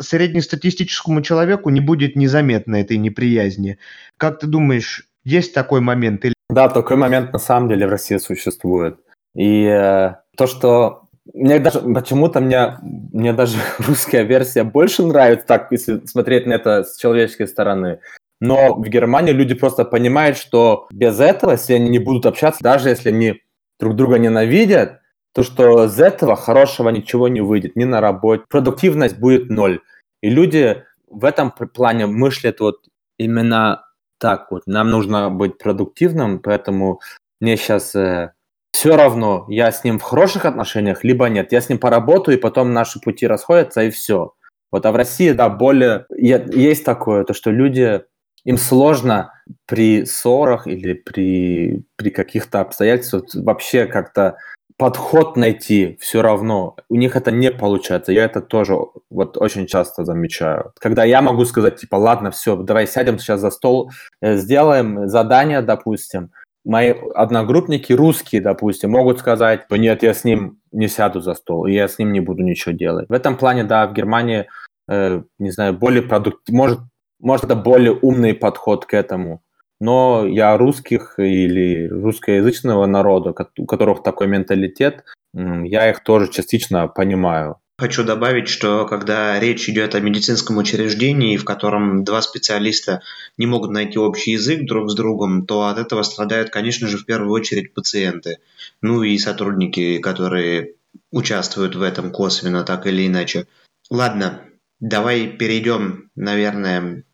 среднестатистическому человеку не будет незаметно этой неприязни. Как ты думаешь, есть такой момент? Или... Да, такой момент на самом деле в России существует. И э, то, что мне даже почему-то мне, мне даже русская версия больше нравится, так если смотреть на это с человеческой стороны. Но в Германии люди просто понимают, что без этого, если они не будут общаться, даже если они друг друга ненавидят, то, что из этого хорошего ничего не выйдет, ни на работе. Продуктивность будет ноль. И люди в этом плане мыслят вот именно так вот. Нам нужно быть продуктивным, поэтому мне сейчас э, все равно, я с ним в хороших отношениях, либо нет. Я с ним поработаю, и потом наши пути расходятся, и все. Вот, а в России, да, более... Есть такое, то, что люди им сложно при ссорах или при, при каких-то обстоятельствах вообще как-то подход найти все равно. У них это не получается. Я это тоже вот очень часто замечаю. Когда я могу сказать, типа, ладно, все, давай сядем сейчас за стол, э, сделаем задание, допустим. Мои одногруппники русские, допустим, могут сказать, нет, я с ним не сяду за стол, я с ним не буду ничего делать. В этом плане, да, в Германии, э, не знаю, более продуктивный, может, может, это более умный подход к этому но я русских или русскоязычного народа, у которых такой менталитет, я их тоже частично понимаю. Хочу добавить, что когда речь идет о медицинском учреждении, в котором два специалиста не могут найти общий язык друг с другом, то от этого страдают, конечно же, в первую очередь пациенты, ну и сотрудники, которые участвуют в этом косвенно, так или иначе. Ладно, давай перейдем, наверное,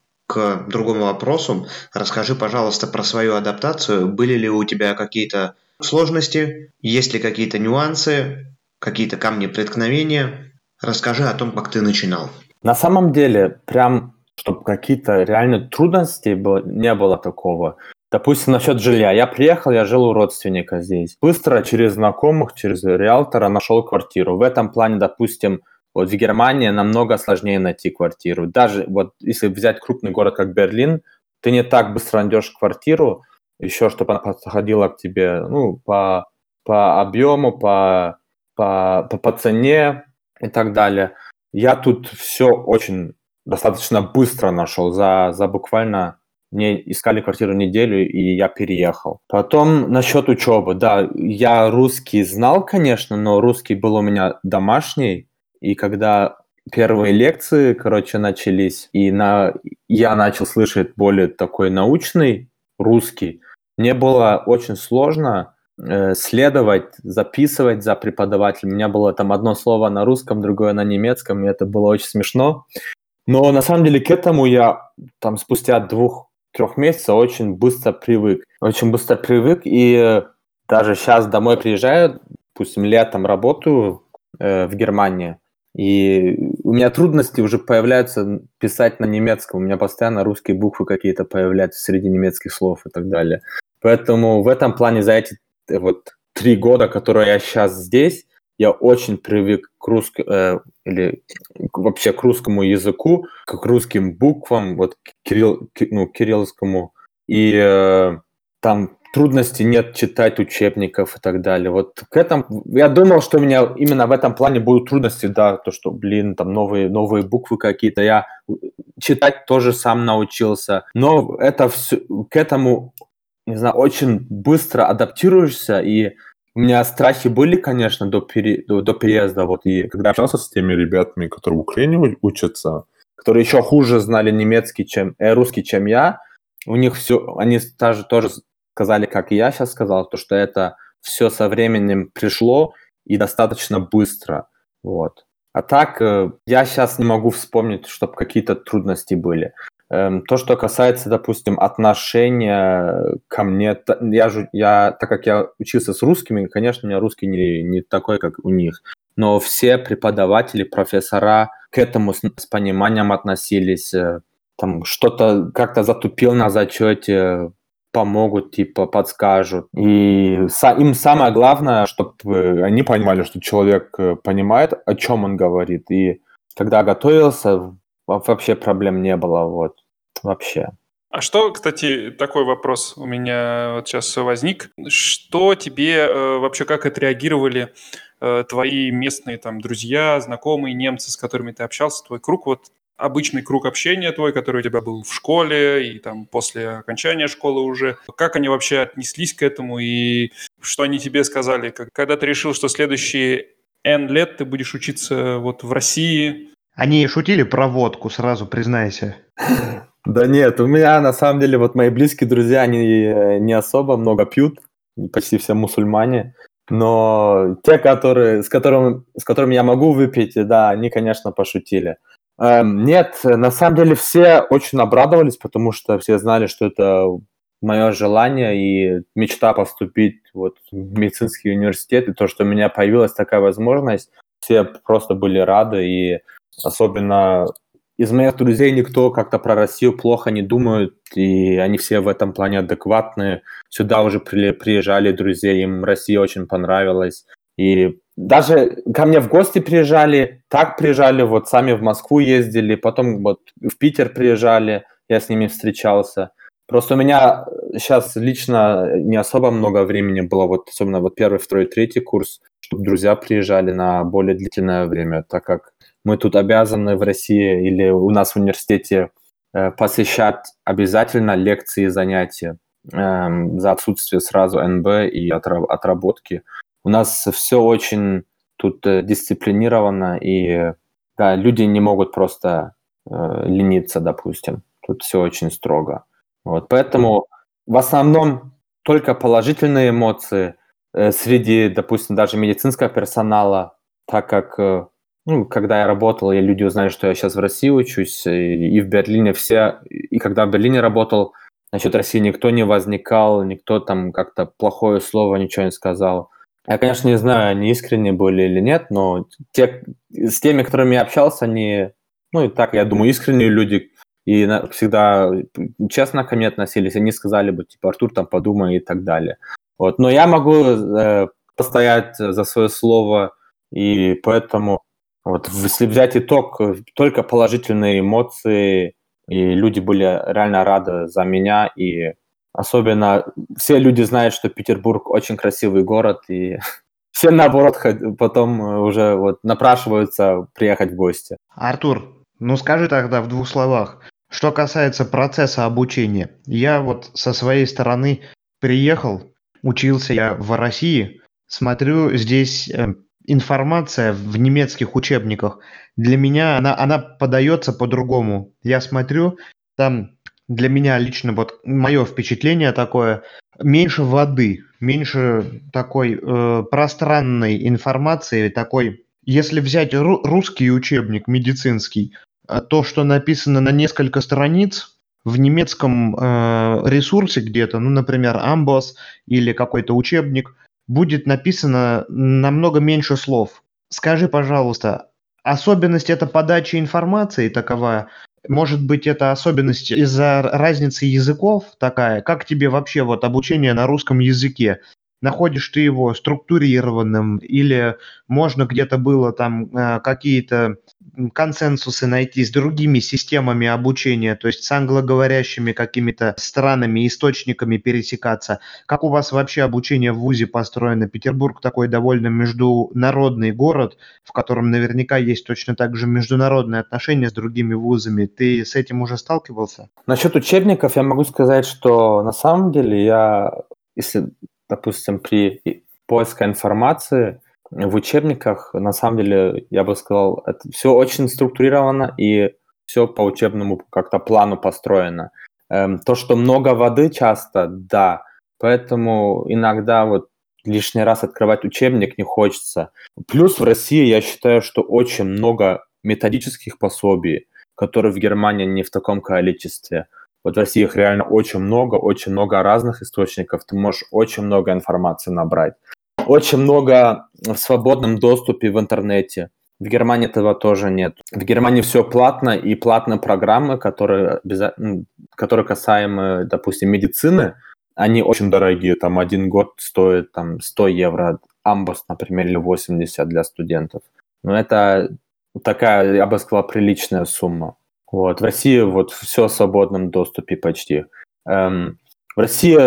другому вопросу. Расскажи, пожалуйста, про свою адаптацию. Были ли у тебя какие-то сложности? Есть ли какие-то нюансы? Какие-то камни преткновения? Расскажи о том, как ты начинал. На самом деле, прям, чтобы какие-то реальные трудности было, не было такого. Допустим, насчет жилья. Я приехал, я жил у родственника здесь. Быстро через знакомых, через риэлтора нашел квартиру. В этом плане, допустим, вот в Германии намного сложнее найти квартиру. Даже вот если взять крупный город, как Берлин, ты не так быстро найдешь квартиру, еще чтобы она подходила к тебе ну, по, по объему, по, по, по, по цене и так далее. Я тут все очень достаточно быстро нашел. За, за буквально мне искали квартиру неделю, и я переехал. Потом насчет учебы. Да, я русский знал, конечно, но русский был у меня домашний, и когда первые лекции, короче, начались, и на... я начал слышать более такой научный русский, мне было очень сложно э, следовать, записывать за преподавателем. У меня было там одно слово на русском, другое на немецком, и это было очень смешно. Но на самом деле к этому я там спустя двух-трех месяцев очень быстро привык. Очень быстро привык, и даже сейчас домой приезжаю, допустим, летом работаю э, в Германии, и у меня трудности уже появляются писать на немецком. У меня постоянно русские буквы какие-то появляются среди немецких слов и так далее. Поэтому в этом плане за эти э, вот три года, которые я сейчас здесь, я очень привык к русскому, э, или вообще к русскому языку, к русским буквам, вот к, кирилл, к, ну, кириллскому. И э, там трудностей нет читать учебников и так далее. Вот к этому я думал, что у меня именно в этом плане будут трудности, да, то, что, блин, там новые, новые буквы какие-то. Я читать тоже сам научился. Но это все, к этому, не знаю, очень быстро адаптируешься, и у меня страхи были, конечно, до, пере... до, до переезда. Вот, и когда общался с теми ребятами, которые в Украине учатся, которые еще хуже знали немецкий, чем э, русский, чем я, у них все, они даже тоже сказали, как и я сейчас сказал, то, что это все со временем пришло и достаточно быстро. Вот. А так, э, я сейчас не могу вспомнить, чтобы какие-то трудности были. Эм, то, что касается, допустим, отношения ко мне, я, же, я, так как я учился с русскими, конечно, у меня русский не, не такой, как у них, но все преподаватели, профессора к этому с, с пониманием относились, э, там что-то как-то затупил на зачете, помогут, типа, подскажут. И им самое главное, чтобы они понимали, что человек э, понимает, о чем он говорит. И когда готовился, вообще проблем не было, вот, вообще. А что, кстати, такой вопрос у меня вот сейчас возник. Что тебе э, вообще, как отреагировали э, твои местные там друзья, знакомые, немцы, с которыми ты общался, твой круг вот обычный круг общения твой, который у тебя был в школе и там после окончания школы уже. Как они вообще отнеслись к этому и что они тебе сказали? Когда ты решил, что следующие N лет ты будешь учиться вот в России? Они шутили про водку, сразу признайся. Да нет, у меня на самом деле вот мои близкие друзья, они э, не особо много пьют, почти все мусульмане. Но те, которые, с, которым, с которыми я могу выпить, да, они, конечно, пошутили. Эм, нет, на самом деле все очень обрадовались, потому что все знали, что это мое желание и мечта поступить вот в медицинский университет, и то, что у меня появилась такая возможность, все просто были рады, и особенно из моих друзей никто как-то про Россию плохо не думает, и они все в этом плане адекватные. Сюда уже приезжали друзья, им Россия очень понравилась. И даже ко мне в гости приезжали, так приезжали, вот сами в Москву ездили, потом вот в Питер приезжали, я с ними встречался. Просто у меня сейчас лично не особо много времени было, вот особенно вот первый, второй, третий курс, чтобы друзья приезжали на более длительное время, так как мы тут обязаны в России или у нас в университете э, посещать обязательно лекции и занятия э, за отсутствие сразу НБ и отработки. У нас все очень тут э, дисциплинировано, и да, люди не могут просто э, лениться, допустим. Тут все очень строго. Вот, поэтому в основном только положительные эмоции э, среди, допустим, даже медицинского персонала, так как, э, ну, когда я работал, и люди узнали, что я сейчас в России учусь, и, и в Берлине все, и когда в Берлине работал, насчет России никто не возникал, никто там как-то плохое слово, ничего не сказал. Я, конечно, не знаю, они искренне были или нет, но те, с теми, которыми я общался, они, ну и так, я думаю, искренние люди, и всегда честно ко мне относились, они сказали бы, типа, Артур, там, подумай и так далее. Вот. Но я могу э, постоять за свое слово, и поэтому, вот, если взять итог, только положительные эмоции, и люди были реально рады за меня, и Особенно все люди знают, что Петербург очень красивый город, и все, наоборот, потом уже вот напрашиваются приехать в гости. Артур, ну скажи тогда в двух словах, что касается процесса обучения. Я вот со своей стороны приехал, учился я в России, смотрю, здесь э, информация в немецких учебниках, для меня она, она подается по-другому. Я смотрю, там для меня лично вот мое впечатление такое, меньше воды, меньше такой э, пространной информации, такой, если взять ру- русский учебник медицинский, э, то, что написано на несколько страниц, в немецком э, ресурсе где-то, ну, например, Амбос или какой-то учебник, будет написано намного меньше слов. Скажи, пожалуйста, особенность это подачи информации такова, может быть, это особенность из-за разницы языков такая? Как тебе вообще вот обучение на русском языке? Находишь ты его структурированным или можно где-то было там э, какие-то консенсусы найти с другими системами обучения, то есть с англоговорящими какими-то странами, источниками пересекаться. Как у вас вообще обучение в ВУЗе построено? Петербург такой довольно международный город, в котором наверняка есть точно так же международные отношения с другими вузами. Ты с этим уже сталкивался? Насчет учебников я могу сказать, что на самом деле я, если, допустим, при поиске информации, в учебниках, на самом деле, я бы сказал, это все очень структурировано и все по учебному как-то плану построено. Эм, то, что много воды часто, да, поэтому иногда вот лишний раз открывать учебник не хочется. Плюс в России я считаю, что очень много методических пособий, которые в Германии не в таком количестве. Вот в России их реально очень много, очень много разных источников, ты можешь очень много информации набрать. Очень много в свободном доступе в интернете. В Германии этого тоже нет. В Германии все платно, и платные программы, которые, которые касаемы, допустим, медицины, они очень дорогие. Там один год стоит там, 100 евро, Амбос, например, или 80 для студентов. Но это такая, я бы сказал, приличная сумма. Вот. В России вот все в свободном доступе почти. Эм, в России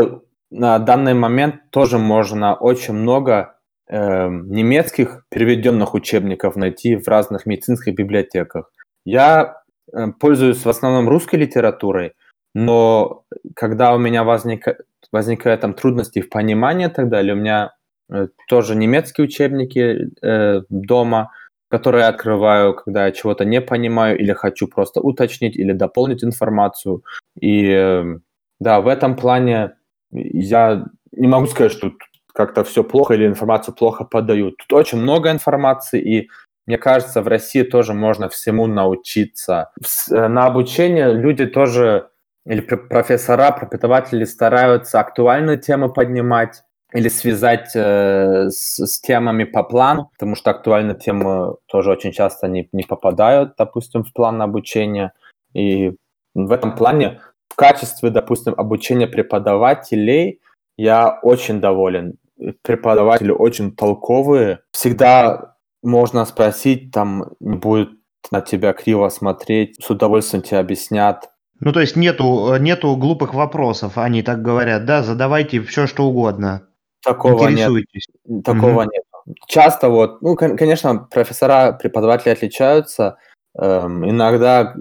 на данный момент тоже можно очень много э, немецких переведенных учебников найти в разных медицинских библиотеках. Я э, пользуюсь в основном русской литературой, но когда у меня возникает, возникают там трудности в понимании и так далее, у меня э, тоже немецкие учебники э, дома, которые я открываю, когда я чего-то не понимаю или хочу просто уточнить или дополнить информацию. И э, да, в этом плане я не могу сказать, что как-то все плохо или информацию плохо подают. Тут очень много информации, и мне кажется, в России тоже можно всему научиться. Э, на обучение люди тоже, или профессора, преподаватели стараются актуальные темы поднимать или связать э, с, с темами по плану, потому что актуальные темы тоже очень часто не, не попадают, допустим, в план обучения. И в этом плане в качестве, допустим, обучения преподавателей я очень доволен. Преподаватели очень толковые. Всегда можно спросить, там не будет на тебя криво смотреть, с удовольствием тебе объяснят. Ну, то есть нету, нету глупых вопросов, они так говорят, да, задавайте все, что угодно. Такого нет. Такого угу. нет. Часто вот, ну, конечно, профессора, преподаватели отличаются. Эм, иногда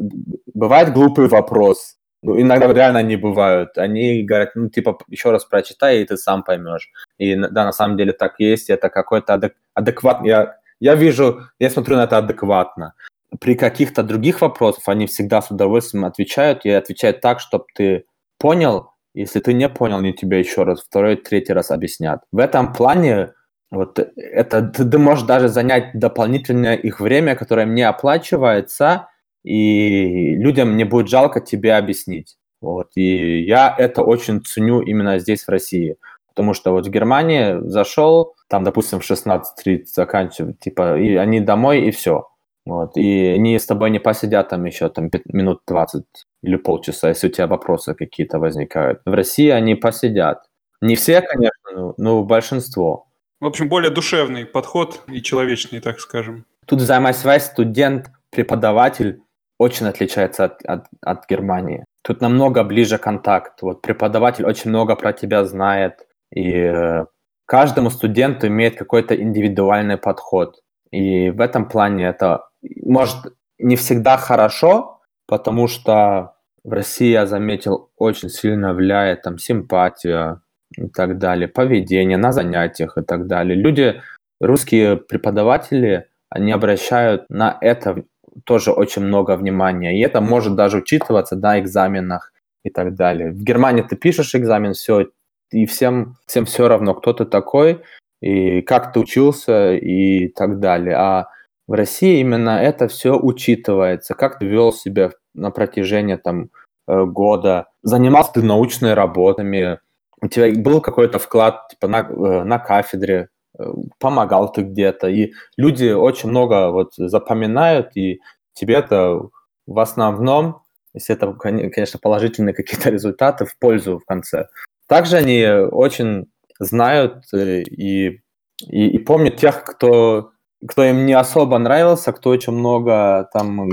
бывает глупый вопрос, иногда реально они бывают. Они говорят, ну, типа, еще раз прочитай, и ты сам поймешь. И да, на самом деле так есть, это какой-то адек- адекватный... Я, я вижу, я смотрю на это адекватно. При каких-то других вопросах они всегда с удовольствием отвечают, и отвечают так, чтобы ты понял, если ты не понял, они тебе еще раз, второй, третий раз объяснят. В этом плане вот это ты можешь даже занять дополнительное их время, которое мне оплачивается, и людям не будет жалко тебе объяснить. Вот. И я это очень ценю именно здесь, в России. Потому что вот в Германии зашел, там, допустим, в 16.30 заканчивают, типа, и они домой, и все. Вот. И они с тобой не посидят там еще там, минут 20 или полчаса, если у тебя вопросы какие-то возникают. В России они посидят. Не все, конечно, но большинство. В общем, более душевный подход и человечный, так скажем. Тут взаимосвязь студент, преподаватель очень отличается от, от, от Германии. Тут намного ближе контакт. Вот преподаватель очень много про тебя знает, и э, каждому студенту имеет какой-то индивидуальный подход. И в этом плане это может не всегда хорошо, потому что в России, я заметил, очень сильно влияет там симпатия и так далее, поведение на занятиях и так далее. Люди, русские преподаватели, они обращают на это тоже очень много внимания. И это может даже учитываться на экзаменах. и так далее. В Германии ты пишешь экзамен, все, и всем, всем все равно, кто ты такой, и как ты учился, и так далее. А в России именно это все учитывается, как ты вел себя на протяжении там, э, года, занимался ты научными работами, у тебя был какой-то вклад типа, на, э, на кафедре, помогал ты где-то, и люди очень много вот запоминают, и тебе это в основном, если это, конечно, положительные какие-то результаты, в пользу в конце. Также они очень знают и, и, и помнят тех, кто кто им не особо нравился, кто очень много там,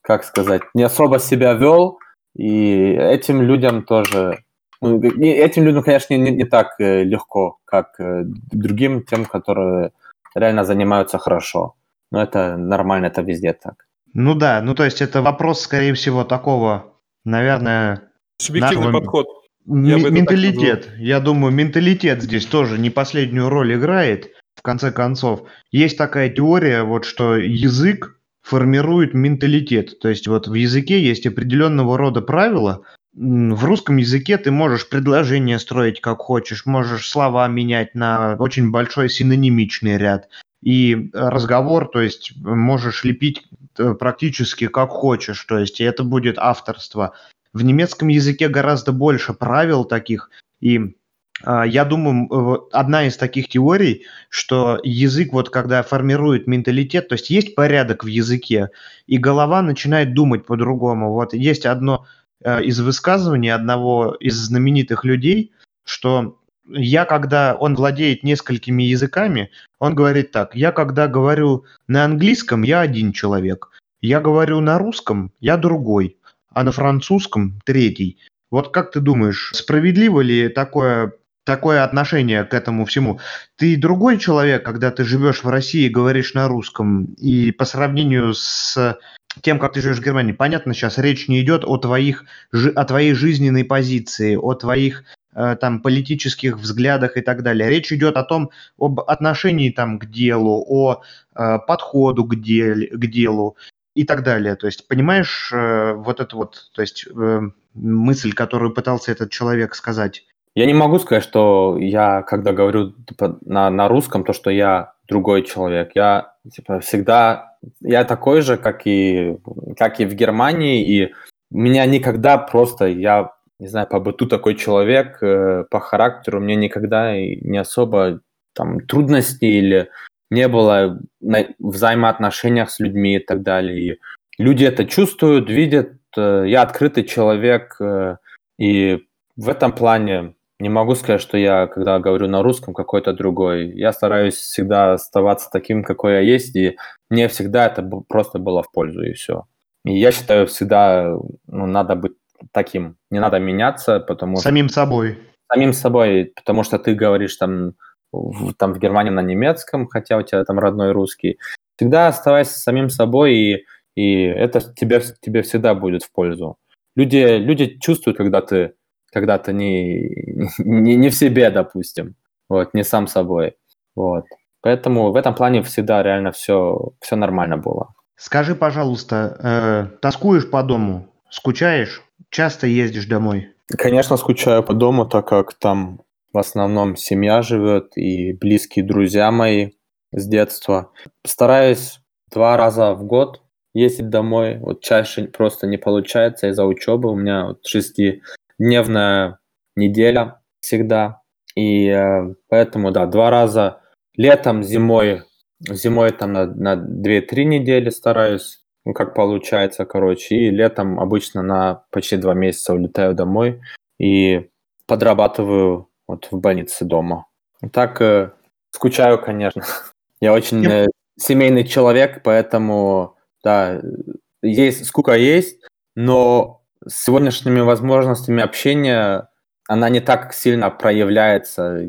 как сказать, не особо себя вел, и этим людям тоже, этим людям, конечно, не, не так э, легко, как э, другим, тем, которые реально занимаются хорошо. Но это нормально, это везде так. Ну да, ну то есть это вопрос, скорее всего, такого, наверное... Субъективный нашего... подход. Я менталитет. Я думаю, менталитет здесь тоже не последнюю роль играет в конце концов. Есть такая теория, вот что язык формирует менталитет. То есть вот в языке есть определенного рода правила. В русском языке ты можешь предложение строить как хочешь, можешь слова менять на очень большой синонимичный ряд. И разговор, то есть можешь лепить э, практически как хочешь, то есть это будет авторство. В немецком языке гораздо больше правил таких, и а, я думаю, одна из таких теорий, что язык, вот когда формирует менталитет, то есть есть порядок в языке, и голова начинает думать по-другому. Вот есть одно э, из высказываний одного из знаменитых людей, что я, когда он владеет несколькими языками, он говорит так, я когда говорю на английском, я один человек, я говорю на русском, я другой, а на французском третий. Вот как ты думаешь, справедливо ли такое такое отношение к этому всему. Ты другой человек, когда ты живешь в России и говоришь на русском, и по сравнению с тем, как ты живешь в Германии, понятно, сейчас речь не идет о, твоих, о твоей жизненной позиции, о твоих э, там политических взглядах и так далее. Речь идет о том, об отношении там к делу, о э, подходу к, дел, к делу и так далее. То есть, понимаешь, э, вот это вот, то есть мысль, которую пытался этот человек сказать. Я не могу сказать, что я, когда говорю типа, на, на русском, то, что я другой человек. Я типа, всегда, я такой же, как и, как и в Германии, и меня никогда просто, я не знаю, по быту такой человек, э, по характеру, мне никогда не особо там трудностей или не было взаимоотношениях с людьми и так далее. И люди это чувствуют, видят. Э, я открытый человек, э, и в этом плане не могу сказать, что я, когда говорю на русском, какой-то другой. Я стараюсь всегда оставаться таким, какой я есть, и мне всегда это просто было в пользу, и все. И я считаю, всегда ну, надо быть таким. Не надо меняться, потому Самим что... собой. Самим собой, потому что ты говоришь там в, там в Германии на немецком, хотя у тебя там родной русский. Всегда оставайся самим собой, и, и это тебе, тебе всегда будет в пользу. Люди, люди чувствуют, когда ты когда-то не, не, не в себе, допустим, вот, не сам собой, вот. Поэтому в этом плане всегда реально все, все нормально было. Скажи, пожалуйста, э, тоскуешь по дому? Скучаешь? Часто ездишь домой? Конечно, скучаю по дому, так как там в основном семья живет и близкие друзья мои с детства. Стараюсь два раза в год ездить домой. Вот чаще просто не получается из-за учебы. У меня вот шести дневная неделя всегда. И э, поэтому, да, два раза летом, зимой, зимой там на, на 2-3 недели стараюсь, ну, как получается, короче. И летом обычно на почти два месяца улетаю домой и подрабатываю вот в больнице дома. Так э, скучаю, конечно. Я очень э, семейный человек, поэтому, да, есть, скука есть, но с сегодняшними возможностями общения она не так сильно проявляется.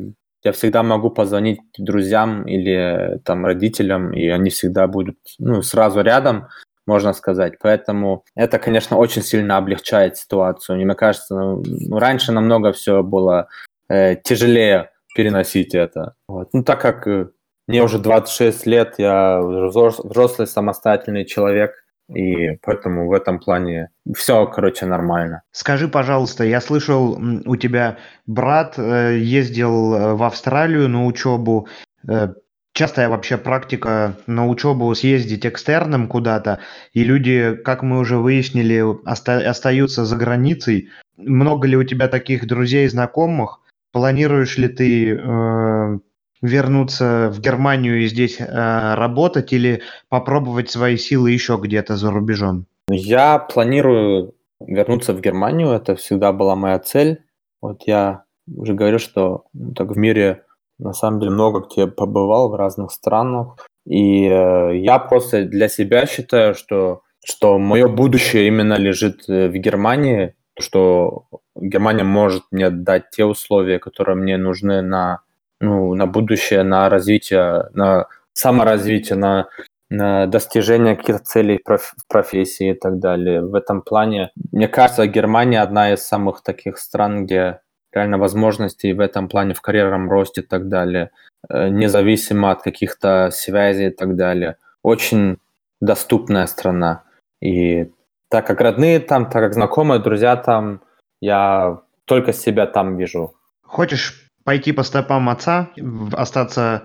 Я всегда могу позвонить друзьям или там родителям, и они всегда будут ну, сразу рядом, можно сказать. Поэтому это, конечно, очень сильно облегчает ситуацию. Мне кажется, ну, ну раньше намного все было э, тяжелее переносить это. Вот. Ну, так как э, мне уже 26 лет, я взрослый самостоятельный человек, И поэтому в этом плане все, короче, нормально. Скажи, пожалуйста, я слышал, у тебя брат э, ездил э, в Австралию на учебу. Э, частая вообще практика на учебу съездить экстерном куда-то, и люди, как мы уже выяснили, оста- остаются за границей. Много ли у тебя таких друзей, знакомых? Планируешь ли ты вернуться в Германию и здесь э, работать или попробовать свои силы еще где-то за рубежом? Я планирую вернуться в Германию, это всегда была моя цель. Вот я уже говорю, что ну, так в мире на самом деле много где побывал в разных странах, и э, я просто для себя считаю, что что мое будущее именно лежит э, в Германии, что Германия может мне дать те условия, которые мне нужны на ну, на будущее, на развитие, на саморазвитие, на, на достижение каких-то целей в профессии и так далее. В этом плане, мне кажется, Германия одна из самых таких стран, где реально возможностей в этом плане, в карьерном росте и так далее, э, независимо от каких-то связей и так далее. Очень доступная страна. И так как родные там, так как знакомые, друзья там, я только себя там вижу. Хочешь пойти по стопам отца, остаться,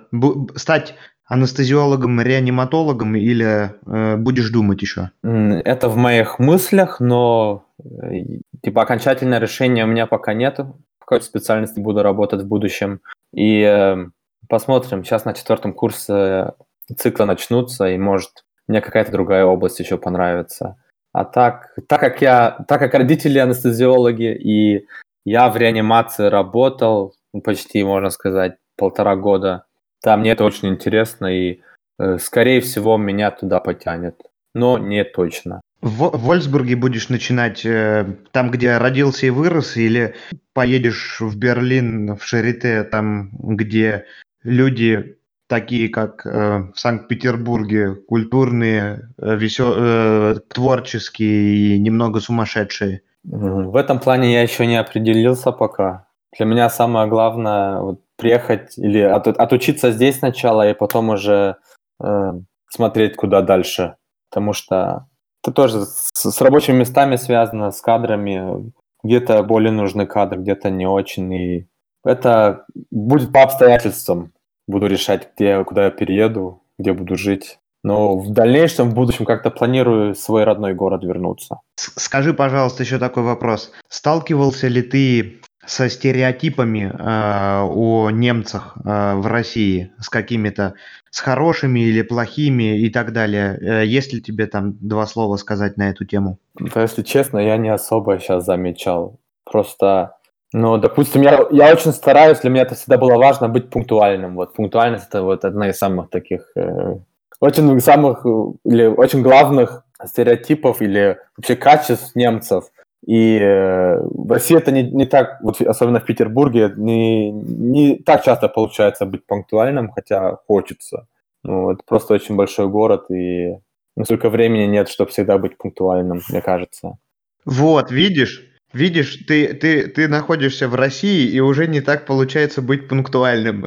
стать анестезиологом, реаниматологом или э, будешь думать еще? Это в моих мыслях, но э, типа окончательное решение у меня пока нет. В какой специальности буду работать в будущем. И э, посмотрим. Сейчас на четвертом курсе цикла начнутся, и может мне какая-то другая область еще понравится. А так, так как я, так как родители анестезиологи, и я в реанимации работал, почти, можно сказать, полтора года. Там мне это очень интересно, и, э, скорее всего, меня туда потянет. Но не точно. В, Вольсбурге будешь начинать э, там, где родился и вырос, или поедешь в Берлин, в Шарите, там, где люди такие, как э, в Санкт-Петербурге, культурные, э, весел... э, творческие и немного сумасшедшие? В этом плане я еще не определился пока. Для меня самое главное вот, приехать или от, отучиться здесь сначала и потом уже э, смотреть, куда дальше. Потому что это тоже с, с рабочими местами связано, с кадрами. Где-то более нужны кадры, где-то не очень. И это будет по обстоятельствам. Буду решать, где, куда я перееду, где буду жить. Но в дальнейшем, в будущем как-то планирую в свой родной город вернуться. Скажи, пожалуйста, еще такой вопрос. Сталкивался ли ты со стереотипами э, о немцах э, в России, с какими-то, с хорошими или плохими и так далее. Э, есть ли тебе там два слова сказать на эту тему? Да, если честно, я не особо сейчас замечал. Просто, ну, допустим, я, я очень стараюсь, для меня это всегда было важно быть пунктуальным. Вот пунктуальность это вот одна из самых таких, э, очень самых или очень главных стереотипов или вообще качеств немцев – и э, в России это не, не так, вот особенно в Петербурге, не, не так часто получается быть пунктуальным, хотя хочется. Ну, это просто очень большой город, и ну, столько времени нет, чтобы всегда быть пунктуальным, мне кажется. Вот, видишь, видишь, ты, ты, ты находишься в России, и уже не так получается быть пунктуальным.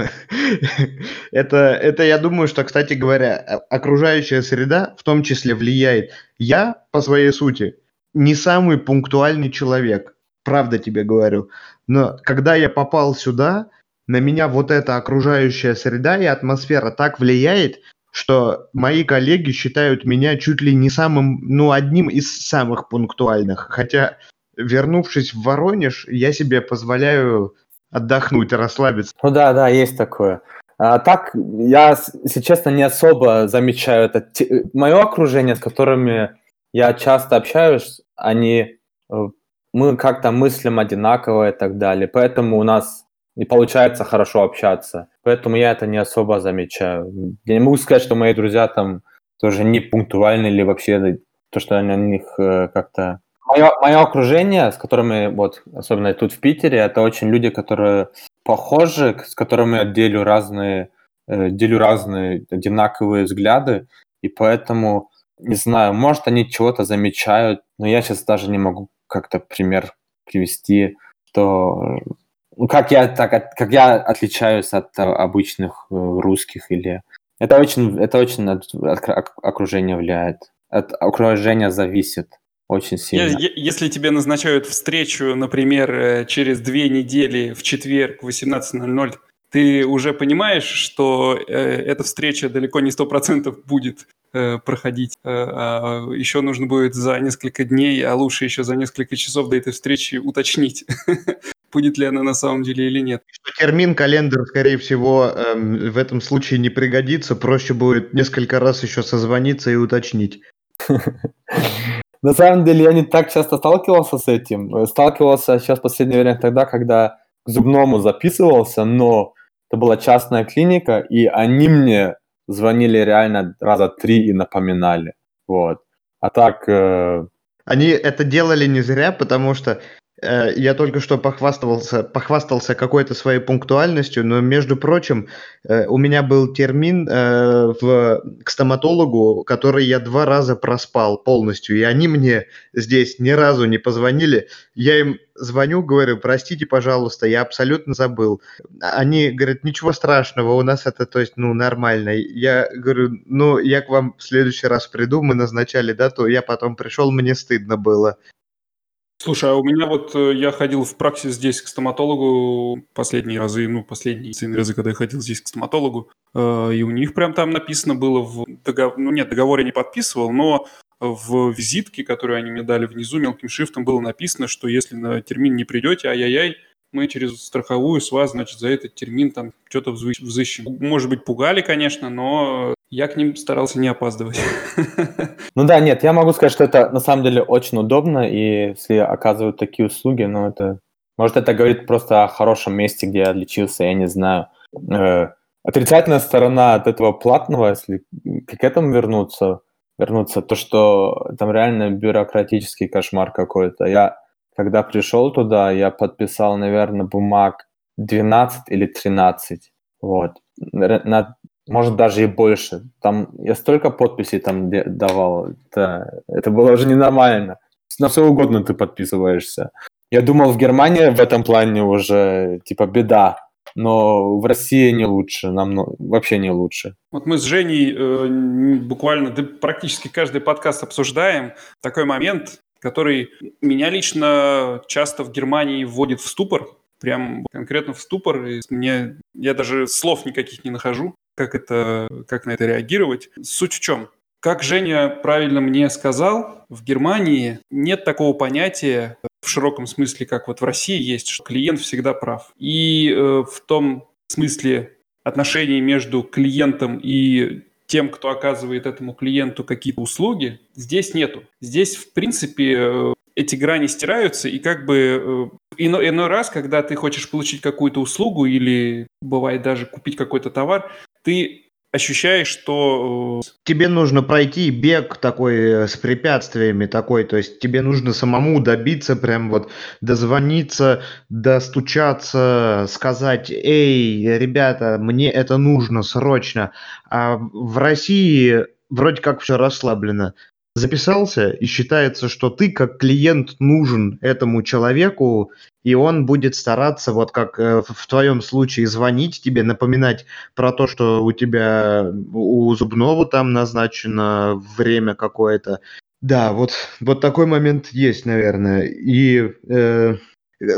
это, это, я думаю, что, кстати говоря, окружающая среда в том числе влияет. Я, по своей сути, не самый пунктуальный человек, правда тебе говорю. Но когда я попал сюда, на меня вот эта окружающая среда и атмосфера так влияет, что мои коллеги считают меня чуть ли не самым, ну, одним из самых пунктуальных. Хотя, вернувшись в Воронеж, я себе позволяю отдохнуть, расслабиться. Ну да, да, есть такое. А так, я, если честно, не особо замечаю это. Мое окружение, с которыми я часто общаюсь, они, э, мы как-то мыслим одинаково и так далее, поэтому у нас и получается хорошо общаться. Поэтому я это не особо замечаю. Я не могу сказать, что мои друзья там тоже не пунктуальны или вообще то, что на них э, как-то... Мое, мое окружение, с которыми, вот, особенно тут в Питере, это очень люди, которые похожи, с которыми я делю разные, э, делю разные одинаковые взгляды, и поэтому не знаю, может, они чего-то замечают, но я сейчас даже не могу как-то пример привести, что ну, как я так как я отличаюсь от обычных э, русских или это очень это очень от окружения влияет. от окружения зависит очень сильно. Если тебе назначают встречу, например, э, через две недели в четверг в 18.00, ты уже понимаешь, что э, эта встреча далеко не 100% будет э, проходить. Э, а еще нужно будет за несколько дней, а лучше еще за несколько часов до этой встречи уточнить, будет ли она на самом деле или нет. Что термин календарь, скорее всего, эм, в этом случае не пригодится. Проще будет несколько раз еще созвониться и уточнить. На самом деле я не так часто сталкивался с этим. Сталкивался сейчас в последнее время тогда, когда к зубному записывался, но это была частная клиника, и они мне звонили реально раза три и напоминали. Вот. А так... Э... Они это делали не зря, потому что я только что похвастался, похвастался какой-то своей пунктуальностью, но, между прочим, э, у меня был термин э, в, к стоматологу, который я два раза проспал полностью, и они мне здесь ни разу не позвонили. Я им звоню, говорю, простите, пожалуйста, я абсолютно забыл. Они говорят, ничего страшного, у нас это, то есть, ну, нормально. Я говорю, ну, я к вам в следующий раз приду, мы назначали дату, я потом пришел, мне стыдно было. Слушай, а у меня вот э, я ходил в праксис здесь к стоматологу последние разы, ну, последние разы, когда я ходил здесь к стоматологу, э, и у них прям там написано было в договор, ну нет, договор я не подписывал, но в визитке, которую они мне дали внизу мелким шрифтом, было написано, что если на термин не придете, ай-яй-яй, мы через страховую с вас, значит, за этот термин там что-то взыщем. Может быть, пугали, конечно, но я к ним старался не опаздывать. Ну да, нет, я могу сказать, что это на самом деле очень удобно, и если оказывают такие услуги, ну это... Может, это говорит просто о хорошем месте, где я лечился, я не знаю. Э, отрицательная сторона от этого платного, если к этому вернуться, вернуться, то, что там реально бюрократический кошмар какой-то. Я когда пришел туда, я подписал, наверное, бумаг 12 или 13. Вот. На, может, даже и больше. Там я столько подписей там давал. Это, это было уже ненормально. На все угодно ты подписываешься. Я думал, в Германии в этом плане уже типа беда. Но в России не лучше, нам вообще не лучше. Вот мы с Женей э, буквально да, практически каждый подкаст обсуждаем такой момент, который меня лично часто в Германии вводит в ступор, прям конкретно в ступор. И мне, я даже слов никаких не нахожу, как, это, как на это реагировать. Суть в чем? Как Женя правильно мне сказал, в Германии нет такого понятия в широком смысле, как вот в России есть, что клиент всегда прав. И э, в том смысле отношений между клиентом и тем, кто оказывает этому клиенту какие-то услуги, здесь нету. Здесь, в принципе, э, эти грани стираются, и как бы э, иной, иной раз, когда ты хочешь получить какую-то услугу или, бывает, даже купить какой-то товар, ты ощущаешь, что... Э, тебе нужно пройти бег такой с препятствиями такой, то есть тебе нужно самому добиться, прям вот дозвониться, достучаться, сказать, эй, ребята, мне это нужно срочно. А в России вроде как все расслаблено. Записался, и считается, что ты как клиент нужен этому человеку, и он будет стараться, вот как э, в твоем случае, звонить тебе, напоминать про то, что у тебя у зубного там назначено время какое-то. Да, вот, вот такой момент есть, наверное. И э,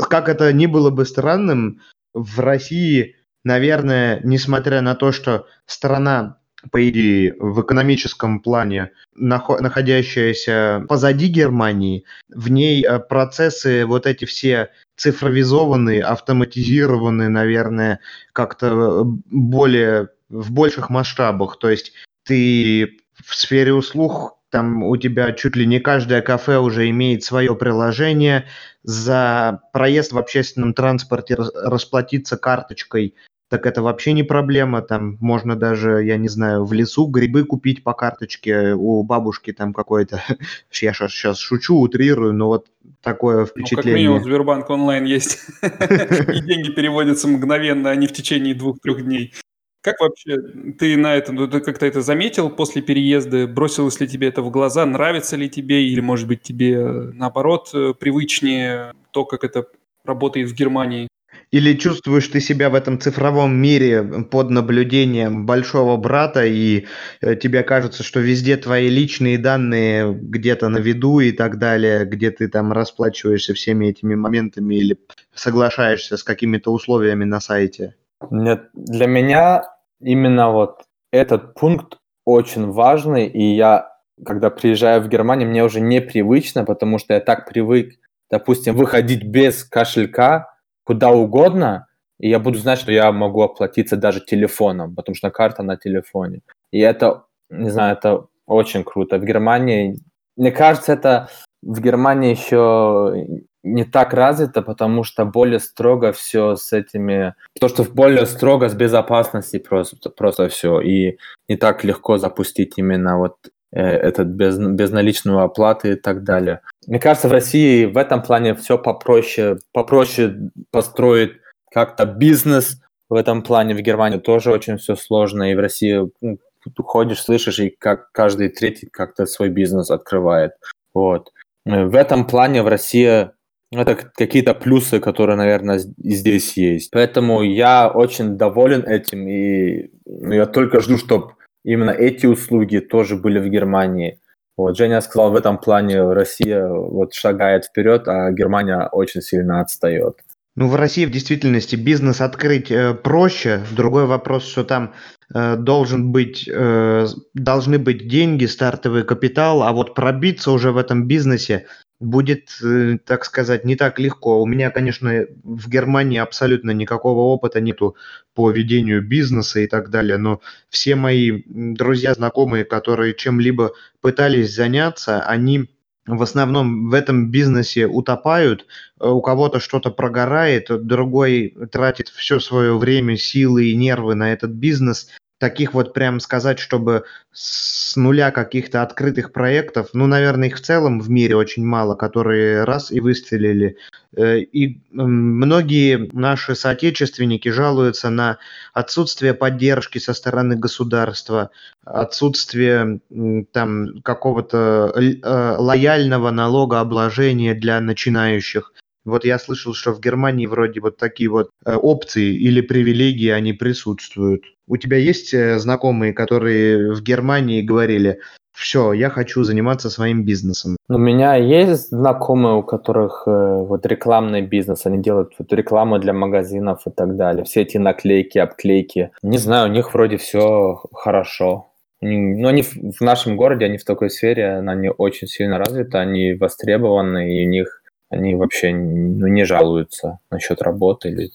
как это ни было бы странным, в России, наверное, несмотря на то, что страна по идее, в экономическом плане, находящаяся позади Германии, в ней э, процессы вот эти все цифровизованные, автоматизированные, наверное, как-то э, более в больших масштабах. То есть ты в сфере услуг там у тебя чуть ли не каждое кафе уже имеет свое приложение. За проезд в общественном транспорте расплатиться карточкой так это вообще не проблема. Там можно даже, я не знаю, в лесу грибы купить по карточке у бабушки там какой-то. Я сейчас, шучу, утрирую, но вот такое впечатление. Ну, как минимум, Сбербанк онлайн есть. И деньги переводятся мгновенно, а не в течение двух-трех дней. Как вообще ты на этом, ну, ты как-то это заметил после переезда? Бросилось ли тебе это в глаза? Нравится ли тебе? Или, может быть, тебе наоборот привычнее то, как это работает в Германии? Или чувствуешь ты себя в этом цифровом мире под наблюдением большого брата, и э, тебе кажется, что везде твои личные данные где-то на виду и так далее, где ты там расплачиваешься всеми этими моментами или соглашаешься с какими-то условиями на сайте? Нет, для меня именно вот этот пункт очень важный, и я, когда приезжаю в Германию, мне уже непривычно, потому что я так привык, допустим, выходить без кошелька, куда угодно, и я буду знать, что я могу оплатиться даже телефоном, потому что карта на телефоне. И это, не знаю, это очень круто. В Германии, мне кажется, это в Германии еще не так развито, потому что более строго все с этими... То, что более строго с безопасностью просто, просто все. И не так легко запустить именно вот этот без, безналичную оплаты и так далее. Мне кажется, в России в этом плане все попроще, попроще построить как-то бизнес. В этом плане в Германии тоже очень все сложно, и в России ну, ходишь, слышишь, и как каждый третий как-то свой бизнес открывает. Вот. В этом плане в России это какие-то плюсы, которые, наверное, здесь есть. Поэтому я очень доволен этим, и ну, я только жду, чтобы именно эти услуги тоже были в Германии. Вот, Женя сказал, в этом плане Россия вот шагает вперед, а Германия очень сильно отстает. Ну, в России в действительности бизнес открыть э, проще. Другой вопрос, что там э, должен быть, э, должны быть деньги, стартовый капитал, а вот пробиться уже в этом бизнесе будет, э, так сказать, не так легко. У меня, конечно, в Германии абсолютно никакого опыта нету по ведению бизнеса и так далее, но все мои друзья, знакомые, которые чем-либо пытались заняться, они в основном в этом бизнесе утопают, э, у кого-то что-то прогорает, другой тратит все свое время, силы и нервы на этот бизнес, таких вот прям сказать, чтобы с нуля каких-то открытых проектов, ну, наверное, их в целом в мире очень мало, которые раз и выстрелили. Э, и многие наши соотечественники жалуются на отсутствие поддержки со стороны государства, отсутствие там какого-то э, лояльного налогообложения для начинающих. Вот я слышал, что в Германии вроде вот такие вот э, опции или привилегии, они присутствуют. У тебя есть э, знакомые, которые в Германии говорили, все, я хочу заниматься своим бизнесом. У меня есть знакомые, у которых э, вот рекламный бизнес, они делают вот рекламу для магазинов и так далее. Все эти наклейки, обклейки. Не знаю, у них вроде все хорошо. Ну, они в нашем городе, они в такой сфере, они очень сильно развиты, они востребованы, и у них они вообще ну, не жалуются насчет работы или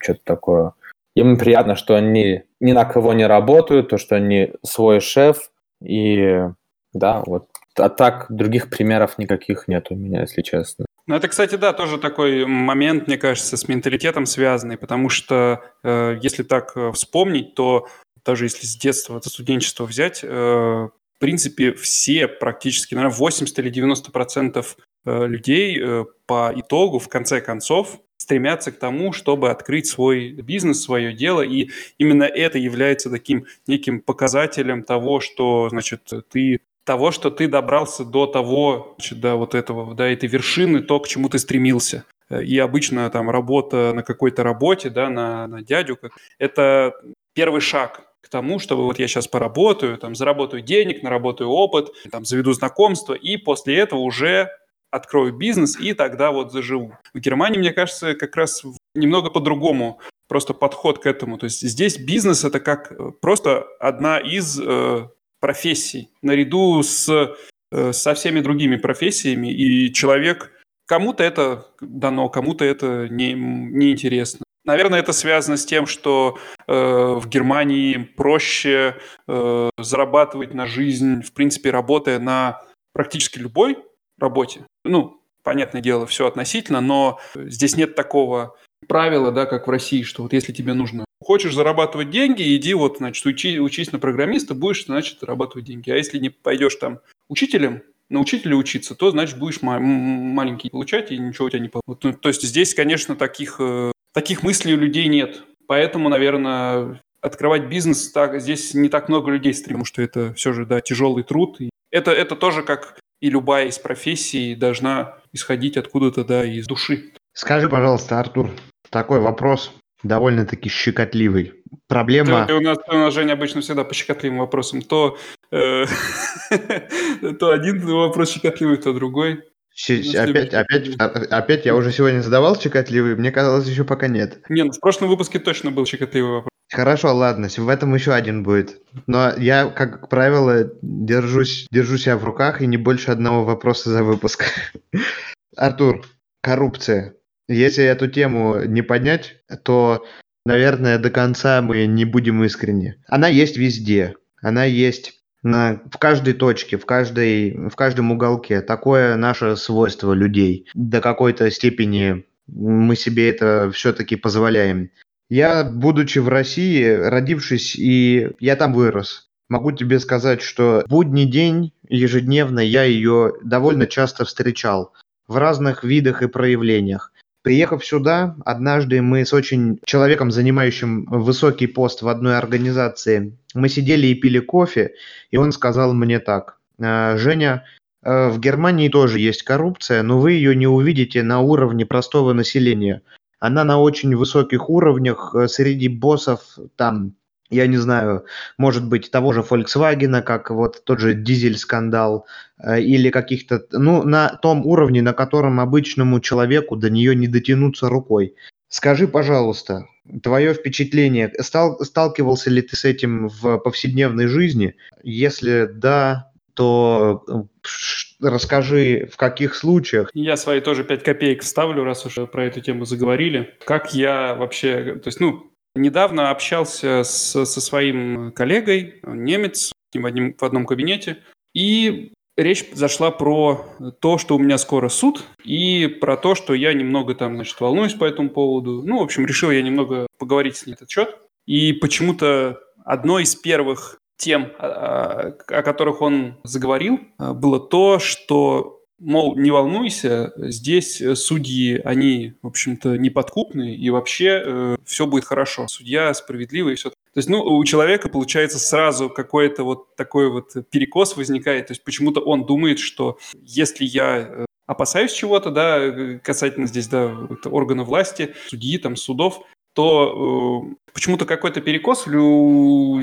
что-то такое. Им приятно, что они ни на кого не работают, то, что они свой шеф, и да, вот. А так других примеров никаких нет у меня, если честно. Ну, это, кстати, да, тоже такой момент, мне кажется, с менталитетом связанный, потому что, э, если так э, вспомнить, то даже если с детства, от студенчества взять, э, в принципе, все практически, наверное, 80 или 90 процентов людей э, по итогу, в конце концов, стремятся к тому, чтобы открыть свой бизнес, свое дело, и именно это является таким неким показателем того, что, значит, ты того, что ты добрался до того, значит, до вот этого, до этой вершины, то, к чему ты стремился. Э, и обычно там работа на какой-то работе, да, на, на дядю, это первый шаг к тому, чтобы вот я сейчас поработаю, там, заработаю денег, наработаю опыт, там, заведу знакомство, и после этого уже открою бизнес и тогда вот заживу. В Германии, мне кажется, как раз немного по-другому просто подход к этому. То есть здесь бизнес это как э, просто одна из э, профессий наряду с э, со всеми другими профессиями, и человек кому-то это дано, кому-то это не, не интересно. Наверное, это связано с тем, что э, в Германии проще э, зарабатывать на жизнь, в принципе, работая на практически любой работе. Ну, понятное дело, все относительно, но здесь нет такого правила, да, как в России, что вот если тебе нужно, хочешь зарабатывать деньги, иди вот, значит, учи, учись на программиста, будешь, значит, зарабатывать деньги. А если не пойдешь там учителем, на учителя учиться, то, значит, будешь ма- маленький получать, и ничего у тебя не получится. Ну, то есть здесь, конечно, таких, э, таких мыслей у людей нет. Поэтому, наверное, открывать бизнес так, здесь не так много людей стремят, что это все же, да, тяжелый труд. И это, это тоже как и любая из профессий должна исходить откуда-то, да, из души. Скажи, пожалуйста, Артур, Такой вопрос довольно-таки щекотливый. Проблема... Ты, ты у, нас, у нас, Женя, обычно всегда по щекотливым вопросам. То, э, то один вопрос щекотливый, то другой. Опять, опять, а, опять я уже сегодня задавал щекотливый, мне казалось, еще пока нет. Не, ну в прошлом выпуске точно был щекотливый вопрос. Хорошо, ладно, в этом еще один будет. Но я, как правило, держусь, держу себя в руках и не больше одного вопроса за выпуск. Артур, коррупция. Если эту тему не поднять, то, наверное, до конца мы не будем искренни. Она есть везде. Она есть на, в каждой точке, в, каждой, в каждом уголке. Такое наше свойство людей. До какой-то степени мы себе это все-таки позволяем. Я, будучи в России, родившись, и я там вырос, могу тебе сказать, что будний день, ежедневно, я ее довольно часто встречал в разных видах и проявлениях. Приехав сюда, однажды мы с очень человеком, занимающим высокий пост в одной организации, мы сидели и пили кофе, и он сказал мне так, «Э, Женя, э, в Германии тоже есть коррупция, но вы ее не увидите на уровне простого населения – она на очень высоких уровнях э, среди боссов там я не знаю, может быть, того же Volkswagen, как вот тот же дизель-скандал, э, или каких-то, ну, на том уровне, на котором обычному человеку до нее не дотянуться рукой. Скажи, пожалуйста, твое впечатление, стал, сталкивался ли ты с этим в повседневной жизни? Если да, то э, расскажи, в каких случаях. Я свои тоже 5 копеек вставлю, раз уж про эту тему заговорили. Как я вообще, то есть, ну, недавно общался с, со своим коллегой, немец, с ним в, одним, в одном кабинете, и речь зашла про то, что у меня скоро суд, и про то, что я немного там, значит, волнуюсь по этому поводу. Ну, в общем, решил я немного поговорить с ней этот счет. И почему-то одной из первых тем, а, о которых он заговорил, а, было то, что, мол, не волнуйся, здесь судьи, они, в общем-то, неподкупные, и вообще э, все будет хорошо. Судья справедливый и все. То есть, ну, у человека, получается, сразу какой-то вот такой вот перекос возникает. То есть, почему-то он думает, что если я э, опасаюсь чего-то, да, касательно здесь, да, органа власти, судьи, там, судов, то э, почему-то какой-то перекос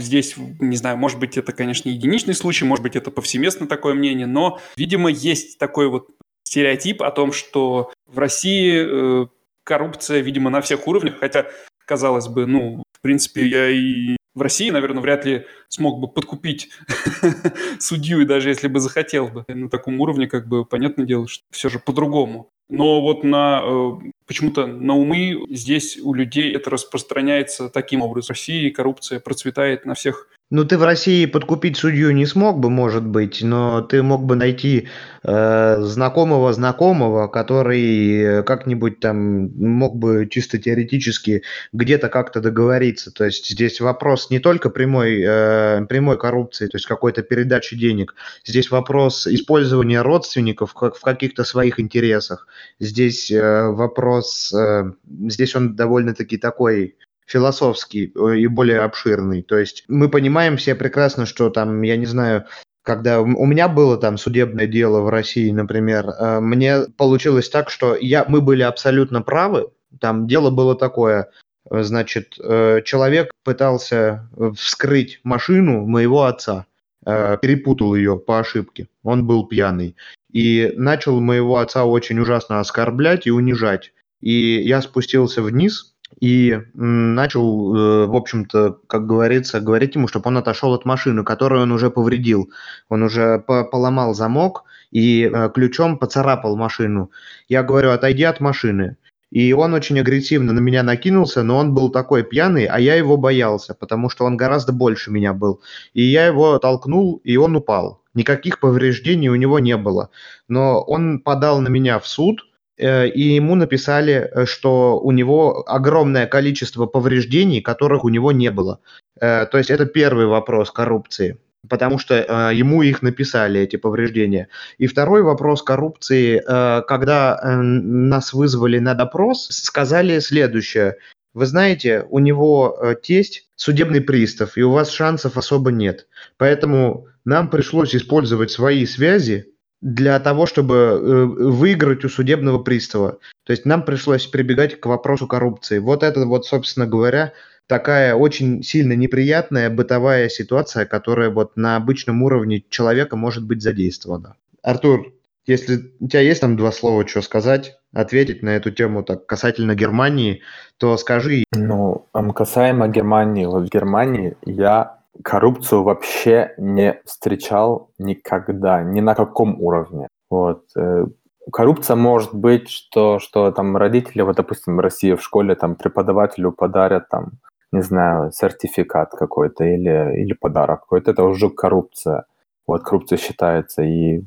здесь, не знаю, может быть, это, конечно, единичный случай, может быть, это повсеместно такое мнение, но, видимо, есть такой вот стереотип о том, что в России э, коррупция, видимо, на всех уровнях, хотя, казалось бы, ну, в принципе, я и в России, наверное, вряд ли смог бы подкупить судью, даже если бы захотел бы. На таком уровне, как бы, понятное дело, что все же по-другому. Но вот на э, почему-то на умы здесь у людей это распространяется таким образом. В России коррупция процветает на всех ну, ты в России подкупить судью не смог бы, может быть, но ты мог бы найти э, знакомого знакомого, который э, как-нибудь там мог бы чисто теоретически где-то как-то договориться. То есть здесь вопрос не только прямой, э, прямой коррупции, то есть какой-то передачи денег. Здесь вопрос использования родственников как в каких-то своих интересах. Здесь э, вопрос, э, здесь он довольно-таки такой философский э, и более обширный. То есть мы понимаем все прекрасно, что там, я не знаю, когда у меня было там судебное дело в России, например, э, мне получилось так, что я, мы были абсолютно правы. Там дело было такое, э, значит, человек пытался вскрыть машину моего отца, перепутал ее по ошибке, он был пьяный, и начал моего отца очень ужасно оскорблять и унижать. И я спустился вниз, и начал, э, в общем-то, как говорится, говорить ему, чтобы он отошел от машины, которую он уже повредил. Он уже поломал замок и э, ключом поцарапал машину. Я говорю, отойди от машины. И он очень агрессивно на меня накинулся, но он был такой пьяный, а я его боялся, потому что он гораздо больше меня был. И я его толкнул, и он упал. Никаких повреждений у него не было. Но он подал на меня в суд – и ему написали, э, что у него огромное количество повреждений, которых у него не было. Э, то есть это первый вопрос коррупции, потому что ему их написали, эти повреждения. И второй вопрос коррупции, когда нас вызвали на допрос, сказали следующее. Вы знаете, у него тесть судебный пристав, и у вас шансов особо нет. Поэтому нам пришлось использовать свои связи для того, чтобы э, выиграть у судебного пристава. То есть нам пришлось прибегать к вопросу коррупции. Вот это вот, собственно говоря, такая очень сильно неприятная бытовая ситуация, которая вот на обычном уровне человека может быть задействована. Артур, если у тебя есть там два слова, что сказать, ответить на эту тему так касательно Германии, то скажи. Ну, касаемо Германии, вот в Германии я коррупцию вообще не встречал никогда, ни на каком уровне. Вот. Э, коррупция может быть, что, что там родители, вот, допустим, в России в школе там преподавателю подарят там, не знаю, сертификат какой-то или, или подарок какой-то, это уже коррупция. Вот коррупция считается. И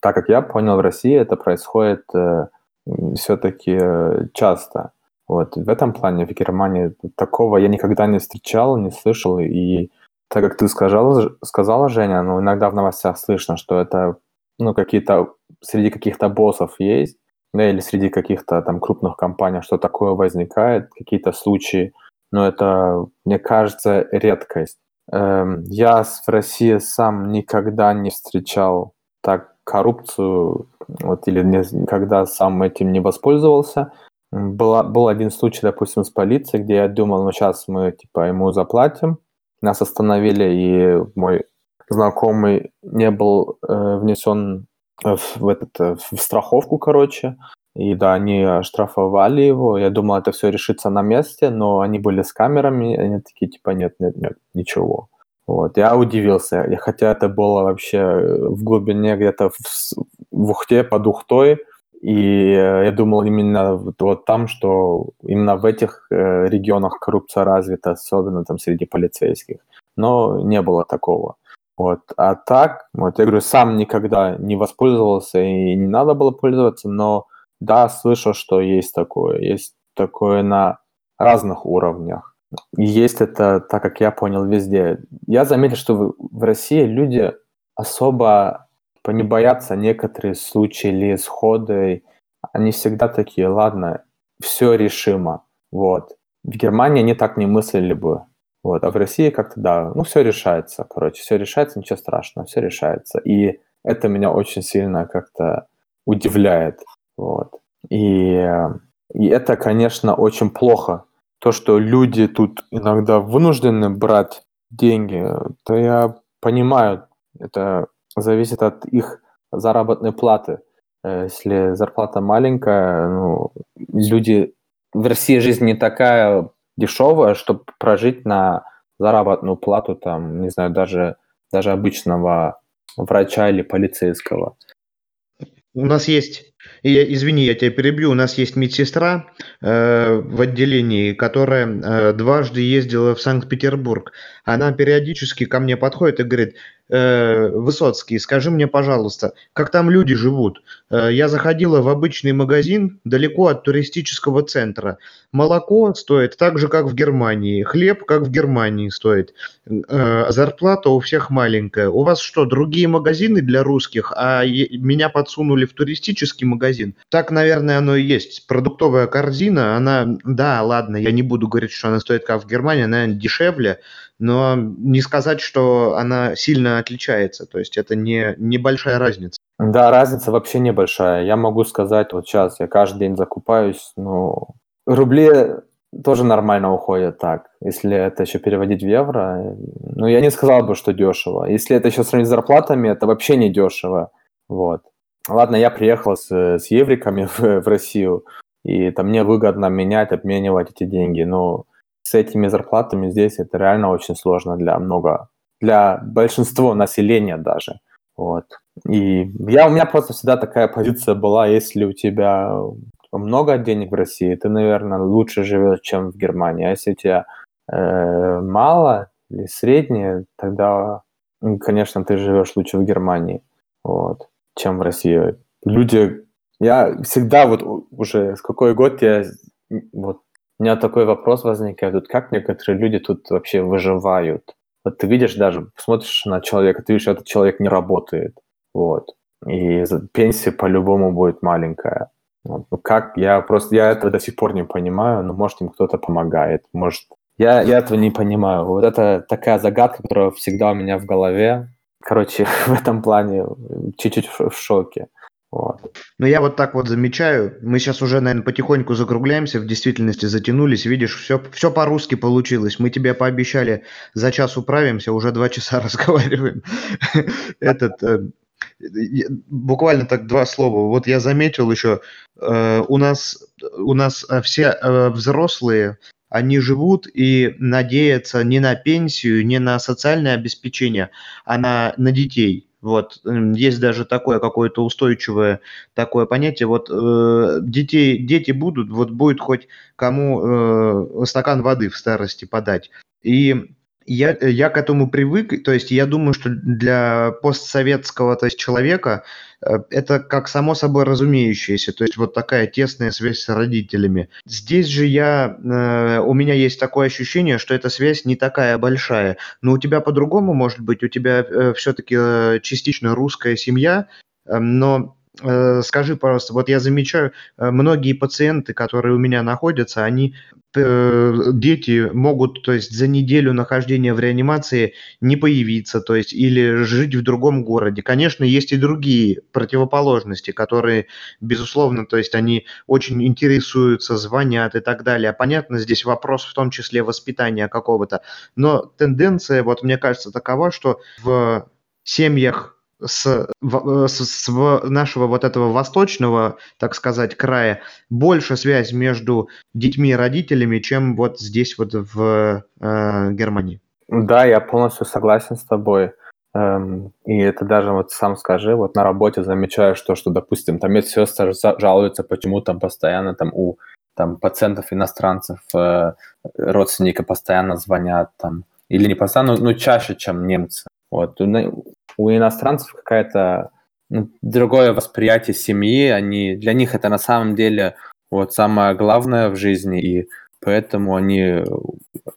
так как я понял, в России это происходит э, все-таки э, часто. Вот в этом плане в Германии такого я никогда не встречал, не слышал, и так как ты сказала, сказала Женя, ну, иногда в новостях слышно, что это, ну, какие-то, среди каких-то боссов есть, да, или среди каких-то там крупных компаний, что такое возникает, какие-то случаи, но это, мне кажется, редкость. Эм, я в России сам никогда не встречал так коррупцию, вот, или никогда сам этим не воспользовался. Была, был один случай, допустим, с полицией, где я думал, ну, сейчас мы, типа, ему заплатим, нас остановили, и мой знакомый не был э, внесен в, этот, э, в страховку, короче. И да, они штрафовали его. Я думал, это все решится на месте, но они были с камерами, они такие, типа, нет, нет, нет, ничего. Вот, я удивился, хотя это было вообще в глубине где-то в, в Ухте, под Ухтой, и э, я думал именно вот, вот там, что именно в этих э, регионах коррупция развита, особенно там среди полицейских. Но не было такого. Вот. А так, вот я говорю, сам никогда не воспользовался и не надо было пользоваться, но да, слышал, что есть такое. Есть такое на разных уровнях. Есть это, так как я понял, везде. Я заметил, что в, России люди особо не боятся некоторые случаи или исходы. Они всегда такие, ладно, все решимо. Вот. В Германии они так не мыслили бы. Вот. А в России как-то, да, ну все решается, короче, все решается, ничего страшного, все решается. И это меня очень сильно как-то удивляет. Вот. И, и это, конечно, очень плохо. То, что люди тут иногда вынуждены брать деньги, то я понимаю, это зависит от их заработной платы. Э, если зарплата маленькая, ну, люди... В России жизнь не такая дешевая, чтобы прожить на заработную плату, там, не знаю, даже, даже обычного врача или полицейского. У нас есть я, извини, я тебя перебью. У нас есть медсестра э, в отделении, которая э, дважды ездила в Санкт-Петербург. Она периодически ко мне подходит и говорит, э, Высоцкий, скажи мне, пожалуйста, как там люди живут? Э, я заходила в обычный магазин далеко от туристического центра. Молоко стоит так же, как в Германии. Хлеб, как в Германии стоит. Э, зарплата у всех маленькая. У вас что, другие магазины для русских, а меня подсунули в туристический магазин? Так, наверное, оно и есть. Продуктовая корзина, она, да, ладно, я не буду говорить, что она стоит как в Германии, она дешевле, но не сказать, что она сильно отличается. То есть это не небольшая разница. Да, разница вообще небольшая. Я могу сказать, вот сейчас я каждый день закупаюсь, ну, рубли тоже нормально уходят так. Если это еще переводить в евро, ну, я не сказал бы, что дешево. Если это еще сравнить с зарплатами, это вообще не дешево. Вот. Ладно, я приехал с, с евриками в, в Россию, и там мне выгодно менять, обменивать эти деньги, но с этими зарплатами здесь это реально очень сложно для много, для большинства населения даже. Вот. И я, у меня просто всегда такая позиция была, если у тебя много денег в России, ты, наверное, лучше живешь, чем в Германии. А если у тебя э, мало или среднее, тогда, конечно, ты живешь лучше в Германии, вот, чем в России. Люди, я всегда вот уже с какой год я вот у меня такой вопрос возникает, вот как некоторые люди тут вообще выживают? Вот ты видишь даже, смотришь на человека, ты видишь, этот человек не работает, вот, и пенсия по-любому будет маленькая. Вот. Ну как, я просто, я этого до сих пор не понимаю, но может им кто-то помогает, может, я, я этого не понимаю. Вот это такая загадка, которая всегда у меня в голове, короче, в этом плане чуть-чуть в шоке. Вот. Но я вот так вот замечаю, мы сейчас уже, наверное, потихоньку закругляемся, в действительности затянулись, видишь, все, все по-русски получилось. Мы тебе пообещали, за час управимся, уже два часа разговариваем. Этот, э, буквально так два слова. Вот я заметил еще, э, у нас, у нас э, все взрослые, они живут и надеются не на пенсию, не на социальное обеспечение, а на, на детей. Вот есть даже такое какое-то устойчивое такое понятие. Вот э, детей, дети будут, вот будет хоть кому э, стакан воды в старости подать. И я, я к этому привык, то есть я думаю, что для постсоветского то есть, человека это как само собой разумеющееся, то есть вот такая тесная связь с родителями. Здесь же я, э, у меня есть такое ощущение, что эта связь не такая большая, но у тебя по-другому может быть, у тебя э, все-таки частично русская семья, но скажи, пожалуйста, вот я замечаю, многие пациенты, которые у меня находятся, они Э, дети могут, то есть за неделю нахождения в реанимации не появиться, то есть или жить в другом городе. Конечно, есть и другие противоположности, которые, безусловно, то есть они очень интересуются, звонят и так далее. Понятно, здесь вопрос в том числе воспитания какого-то, но тенденция, вот мне кажется, такова, что в семьях с, э, с, с нашего вот этого восточного, так сказать, края больше связь между детьми и родителями, чем вот здесь вот в э, Германии. Да, я полностью согласен с тобой. Эм, и это даже вот сам скажи, вот на работе замечаю, что, что допустим, там медсестры жалуются, почему там постоянно там у там пациентов иностранцев э, родственники постоянно звонят там, или не постоянно, но, но чаще, чем немцы. Вот у иностранцев какая-то ну, другое восприятие семьи, они, для них это на самом деле вот самое главное в жизни, и поэтому они,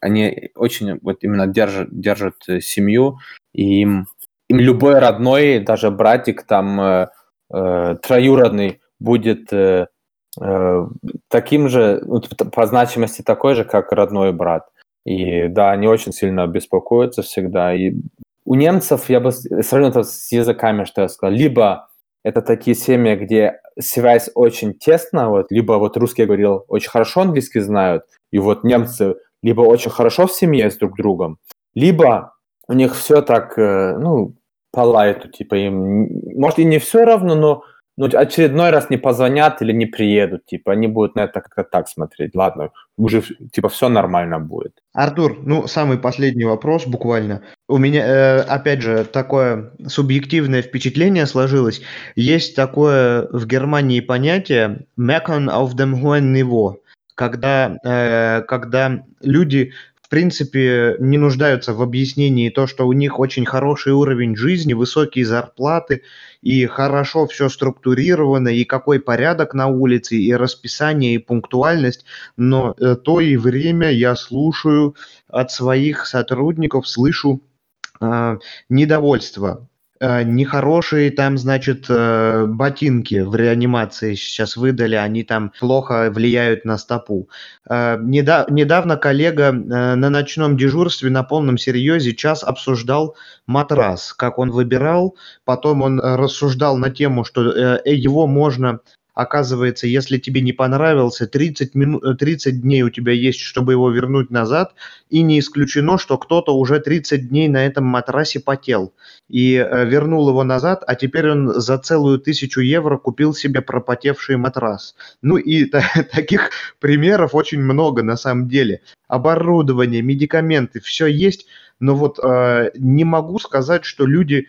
они очень вот именно держат, держат семью, и им, им любой родной, даже братик там э, э, троюродный будет э, э, таким же, по значимости такой же, как родной брат. И да, они очень сильно беспокоятся всегда, и у немцев, я бы сравнил это с языками, что я сказал, либо это такие семьи, где связь очень тесна, вот, либо вот русские говорил, очень хорошо английский знают, и вот немцы либо очень хорошо в семье с друг другом, либо у них все так, э, ну, по лайту, типа им, может и не все равно, но ну, очередной раз не позвонят или не приедут, типа, они будут на это как-то так смотреть. Ладно, уже, типа, все нормально будет. Артур, ну, самый последний вопрос буквально. У меня, э, опять же, такое субъективное впечатление сложилось. Есть такое в Германии понятие «meckern auf dem hohen Niveau», когда, э, когда люди в принципе, не нуждаются в объяснении то, что у них очень хороший уровень жизни, высокие зарплаты, и хорошо все структурировано, и какой порядок на улице, и расписание, и пунктуальность, но э, то и время я слушаю от своих сотрудников, слышу э, недовольство нехорошие там, значит, э, ботинки в реанимации сейчас выдали, они там плохо влияют на стопу. Э, недавно коллега на ночном дежурстве на полном серьезе час обсуждал матрас, как он выбирал, потом он рассуждал на тему, что его можно Оказывается, если тебе не понравился, 30, мину... 30 дней у тебя есть, чтобы его вернуть назад, и не исключено, что кто-то уже 30 дней на этом матрасе потел и э, вернул его назад, а теперь он за целую тысячу евро купил себе пропотевший матрас. Ну и таких примеров очень много на самом деле. Оборудование, медикаменты, все есть, но вот э, не могу сказать, что люди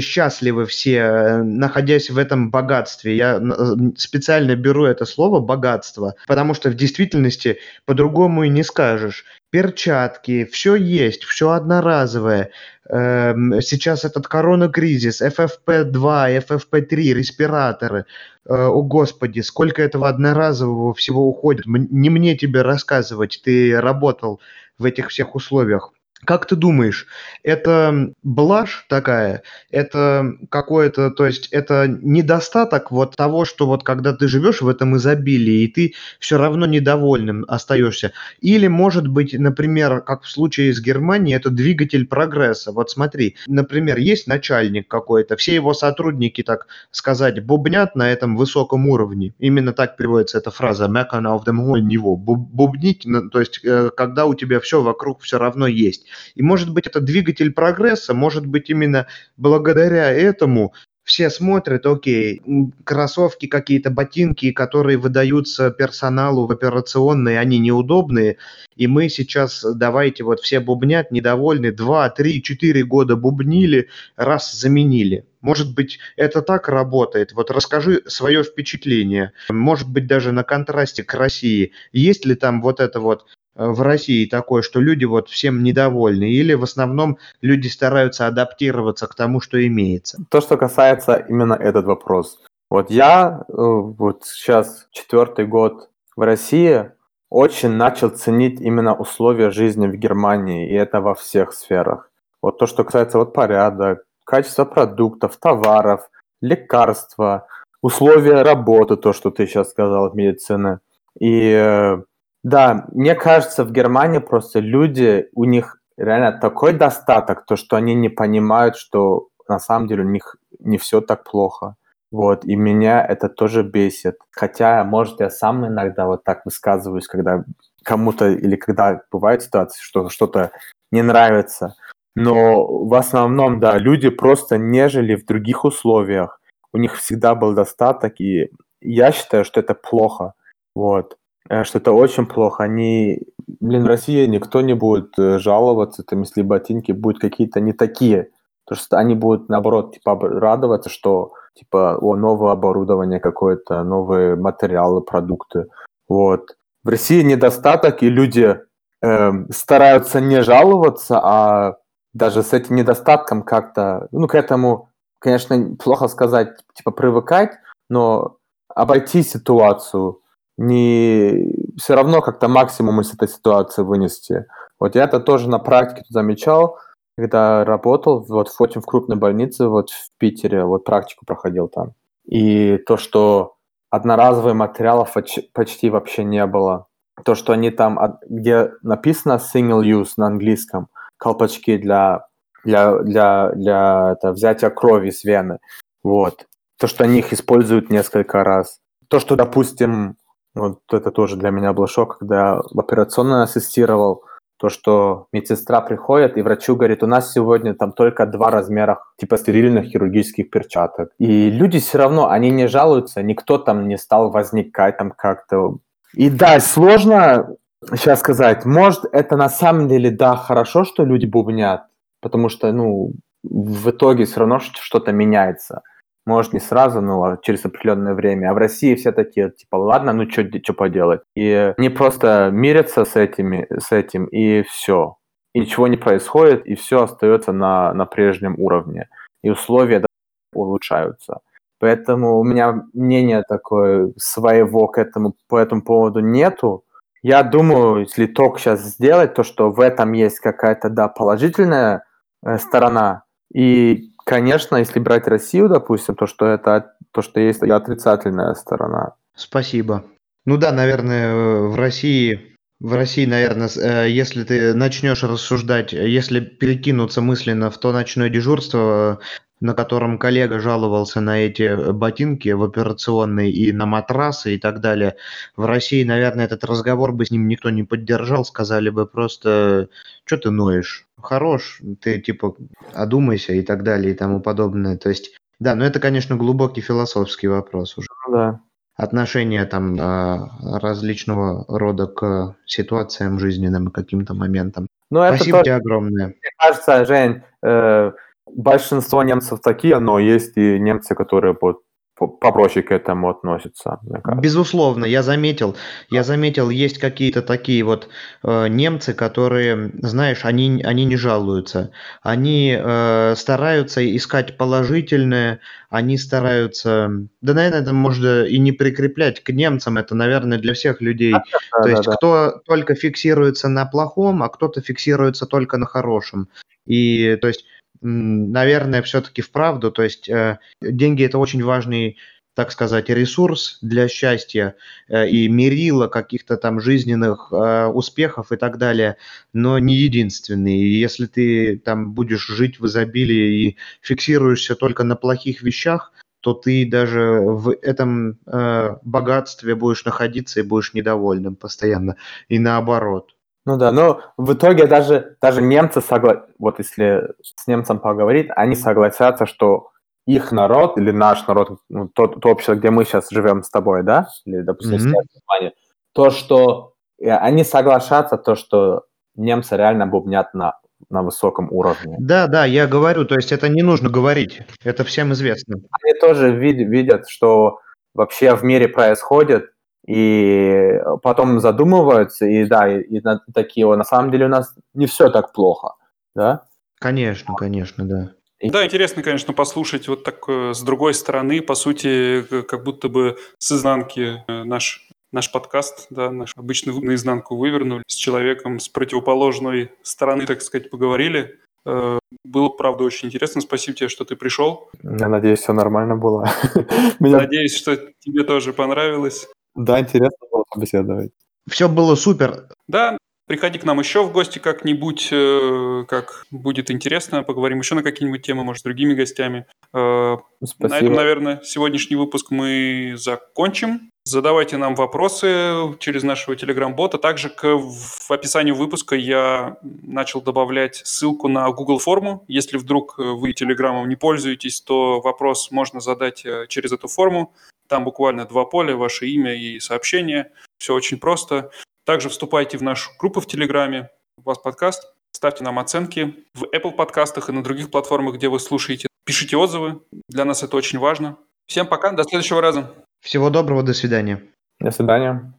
счастливы все, э, находясь в этом богатстве. Я э, специально беру это слово «богатство», потому что в действительности по-другому и не скажешь. Перчатки, все есть, все одноразовое. Эм, сейчас этот коронакризис, FFP2, FFP3, респираторы. О, Господи, сколько этого одноразового всего уходит. Не мне тебе рассказывать, ты работал в этих всех условиях. Как ты думаешь, это блажь такая, это какое-то, то есть это недостаток вот того, что вот когда ты живешь в этом изобилии, и ты все равно недовольным остаешься? Или, может быть, например, как в случае с Германией, это двигатель прогресса? Вот смотри, например, есть начальник какой-то, все его сотрудники, так сказать, бубнят на этом высоком уровне. Именно так переводится эта фраза «meckern auf dem hohen Niveau». Бубнить, то есть э, когда у тебя все вокруг все равно есть. И может быть это двигатель прогресса, может быть именно благодаря этому все смотрят, окей, кроссовки какие-то, ботинки, которые выдаются персоналу в операционной, они неудобные, и мы сейчас, давайте вот все бубнят, недовольны, два, три, четыре года бубнили, раз заменили. Может быть, это так работает? Вот расскажи свое впечатление. Может быть, даже на контрасте к России. Есть ли там вот это вот в России такое, что люди вот всем недовольны, или в основном люди стараются адаптироваться к тому, что имеется? То, что касается именно этот вопрос. Вот я э, вот сейчас четвертый год в России очень начал ценить именно условия жизни в Германии, и это во всех сферах. Вот то, что касается вот порядок, качества продуктов, товаров, лекарства, условия работы, то, что ты сейчас сказал, медицины. И э, да, мне кажется, в Германии просто люди, у них реально такой достаток, то, что они не понимают, что на самом деле у них не все так плохо. Вот, и меня это тоже бесит. Хотя, может, я сам иногда вот так высказываюсь, когда кому-то или когда бывает ситуация, что что-то не нравится. Но в основном, да, люди просто не жили в других условиях. У них всегда был достаток, и я считаю, что это плохо. Вот. Э, что это очень плохо. Они, блин, в России никто не будет э, жаловаться, там, если ботинки будут какие-то не такие. Потому что они будут, наоборот, типа, радоваться, что, типа, о, новое оборудование какое-то, новые материалы, продукты. Вот. В России недостаток, и люди э, стараются не жаловаться, а даже с этим недостатком как-то, ну, к этому, конечно, плохо сказать, типа, привыкать, но обойти ситуацию – не все равно как-то максимум из этой ситуации вынести. Вот я это тоже на практике замечал, когда работал вот в очень в крупной больнице вот в Питере, вот практику проходил там. И то, что одноразовых материалов почти вообще не было. То, что они там, где написано single use на английском, колпачки для, для, для, для это, взятия крови с вены. Вот. То, что они их используют несколько раз. То, что, допустим, вот это тоже для меня был шок, когда в операционной ассистировал, то, что медсестра приходит, и врачу говорит, у нас сегодня там только два размера типа стерильных хирургических перчаток. И люди все равно, они не жалуются, никто там не стал возникать там как-то. И да, сложно сейчас сказать, может, это на самом деле, да, хорошо, что люди бубнят, потому что, ну, в итоге все равно что-то меняется. Может, не сразу, но через определенное время. А в России все такие, типа, ладно, ну что поделать. И не просто мирятся с, этими, с этим, и все. И ничего не происходит, и все остается на, на прежнем уровне. И условия улучшаются. Поэтому у меня мнения такое своего к этому, по этому поводу нету. Я думаю, если только сейчас сделать, то что в этом есть какая-то, да, положительная э, сторона, и Конечно, если брать Россию, допустим, то что это то, что есть отрицательная сторона. Спасибо. Ну да, наверное, в России в России, наверное, э, если ты начнешь рассуждать, если перекинуться мысленно в то ночное дежурство, на котором коллега жаловался на эти ботинки в операционной и на матрасы и так далее, в России, наверное, этот разговор бы с ним никто не поддержал, сказали бы просто, что ты ноешь? хорош, ты типа одумайся и так далее и тому подобное. То есть, да, но это, конечно, глубокий философский вопрос уже. Ну да. Отношение там а, различного рода к ситуациям жизненным и каким-то моментам. Ну, Спасибо это тебе огромное. Мне кажется, Жень, э, большинство немцев такие, но есть и немцы, которые вот попроще к этому относятся. Безусловно, я заметил, я заметил, есть какие-то такие вот э, немцы, которые, знаешь, они, они не жалуются, они э, стараются искать положительное, они стараются, да, наверное, это можно и не прикреплять к немцам, это, наверное, для всех людей. Да, То да, есть да. кто только фиксируется на плохом, а кто-то фиксируется только на хорошем. И, то есть наверное, все-таки вправду. То есть э, деньги это очень важный так сказать, ресурс для счастья э, и мерила каких-то там жизненных э, успехов и так далее, но не единственный. И если ты там будешь жить в изобилии и фиксируешься только на плохих вещах, то ты даже в этом э, богатстве будешь находиться и будешь недовольным постоянно. И наоборот. Ну да, но в итоге даже, даже немцы, согла... вот если с немцем поговорить, они согласятся, что их народ или наш народ, ну, тот, то общество, где мы сейчас живем с тобой, да, или, допустим, mm-hmm. то, что э, они соглашаются, то, что немцы реально бубнят на, на высоком уровне. Да, да, я говорю, то есть это не нужно говорить, это всем известно. Они тоже вид- видят, что вообще в мире происходит, и потом задумываются, и да, и, и такие, на самом деле у нас не все так плохо, да? Конечно, конечно, да. Да, интересно, конечно, послушать вот так э, с другой стороны, по сути, как будто бы с изнанки э, наш наш подкаст, да, наш обычно наизнанку вывернули, с человеком с противоположной стороны, так сказать, поговорили. Э, было, правда, очень интересно. Спасибо тебе, что ты пришел. Я надеюсь, все нормально было. Надеюсь, что тебе тоже понравилось. Да, интересно было побеседовать. Все было супер. Да, приходи к нам еще в гости как-нибудь, э, как будет интересно. Поговорим еще на какие-нибудь темы, может, с другими гостями. Спасибо. Э, на этом, наверное, сегодняшний выпуск мы закончим. Задавайте нам вопросы через нашего телеграм-бота. Также к, в описании выпуска я начал добавлять ссылку на Google форму. Если вдруг вы телеграммом не пользуетесь, то вопрос можно задать э, через эту форму. Там буквально два поля, ваше имя и сообщение. Все очень просто. Также вступайте в нашу группу в Телеграме. У вас подкаст. Ставьте нам оценки в Apple подкастах и на других платформах, где вы слушаете. Пишите отзывы. Для нас это очень важно. Всем пока. До следующего раза. Всего доброго. До свидания. До свидания.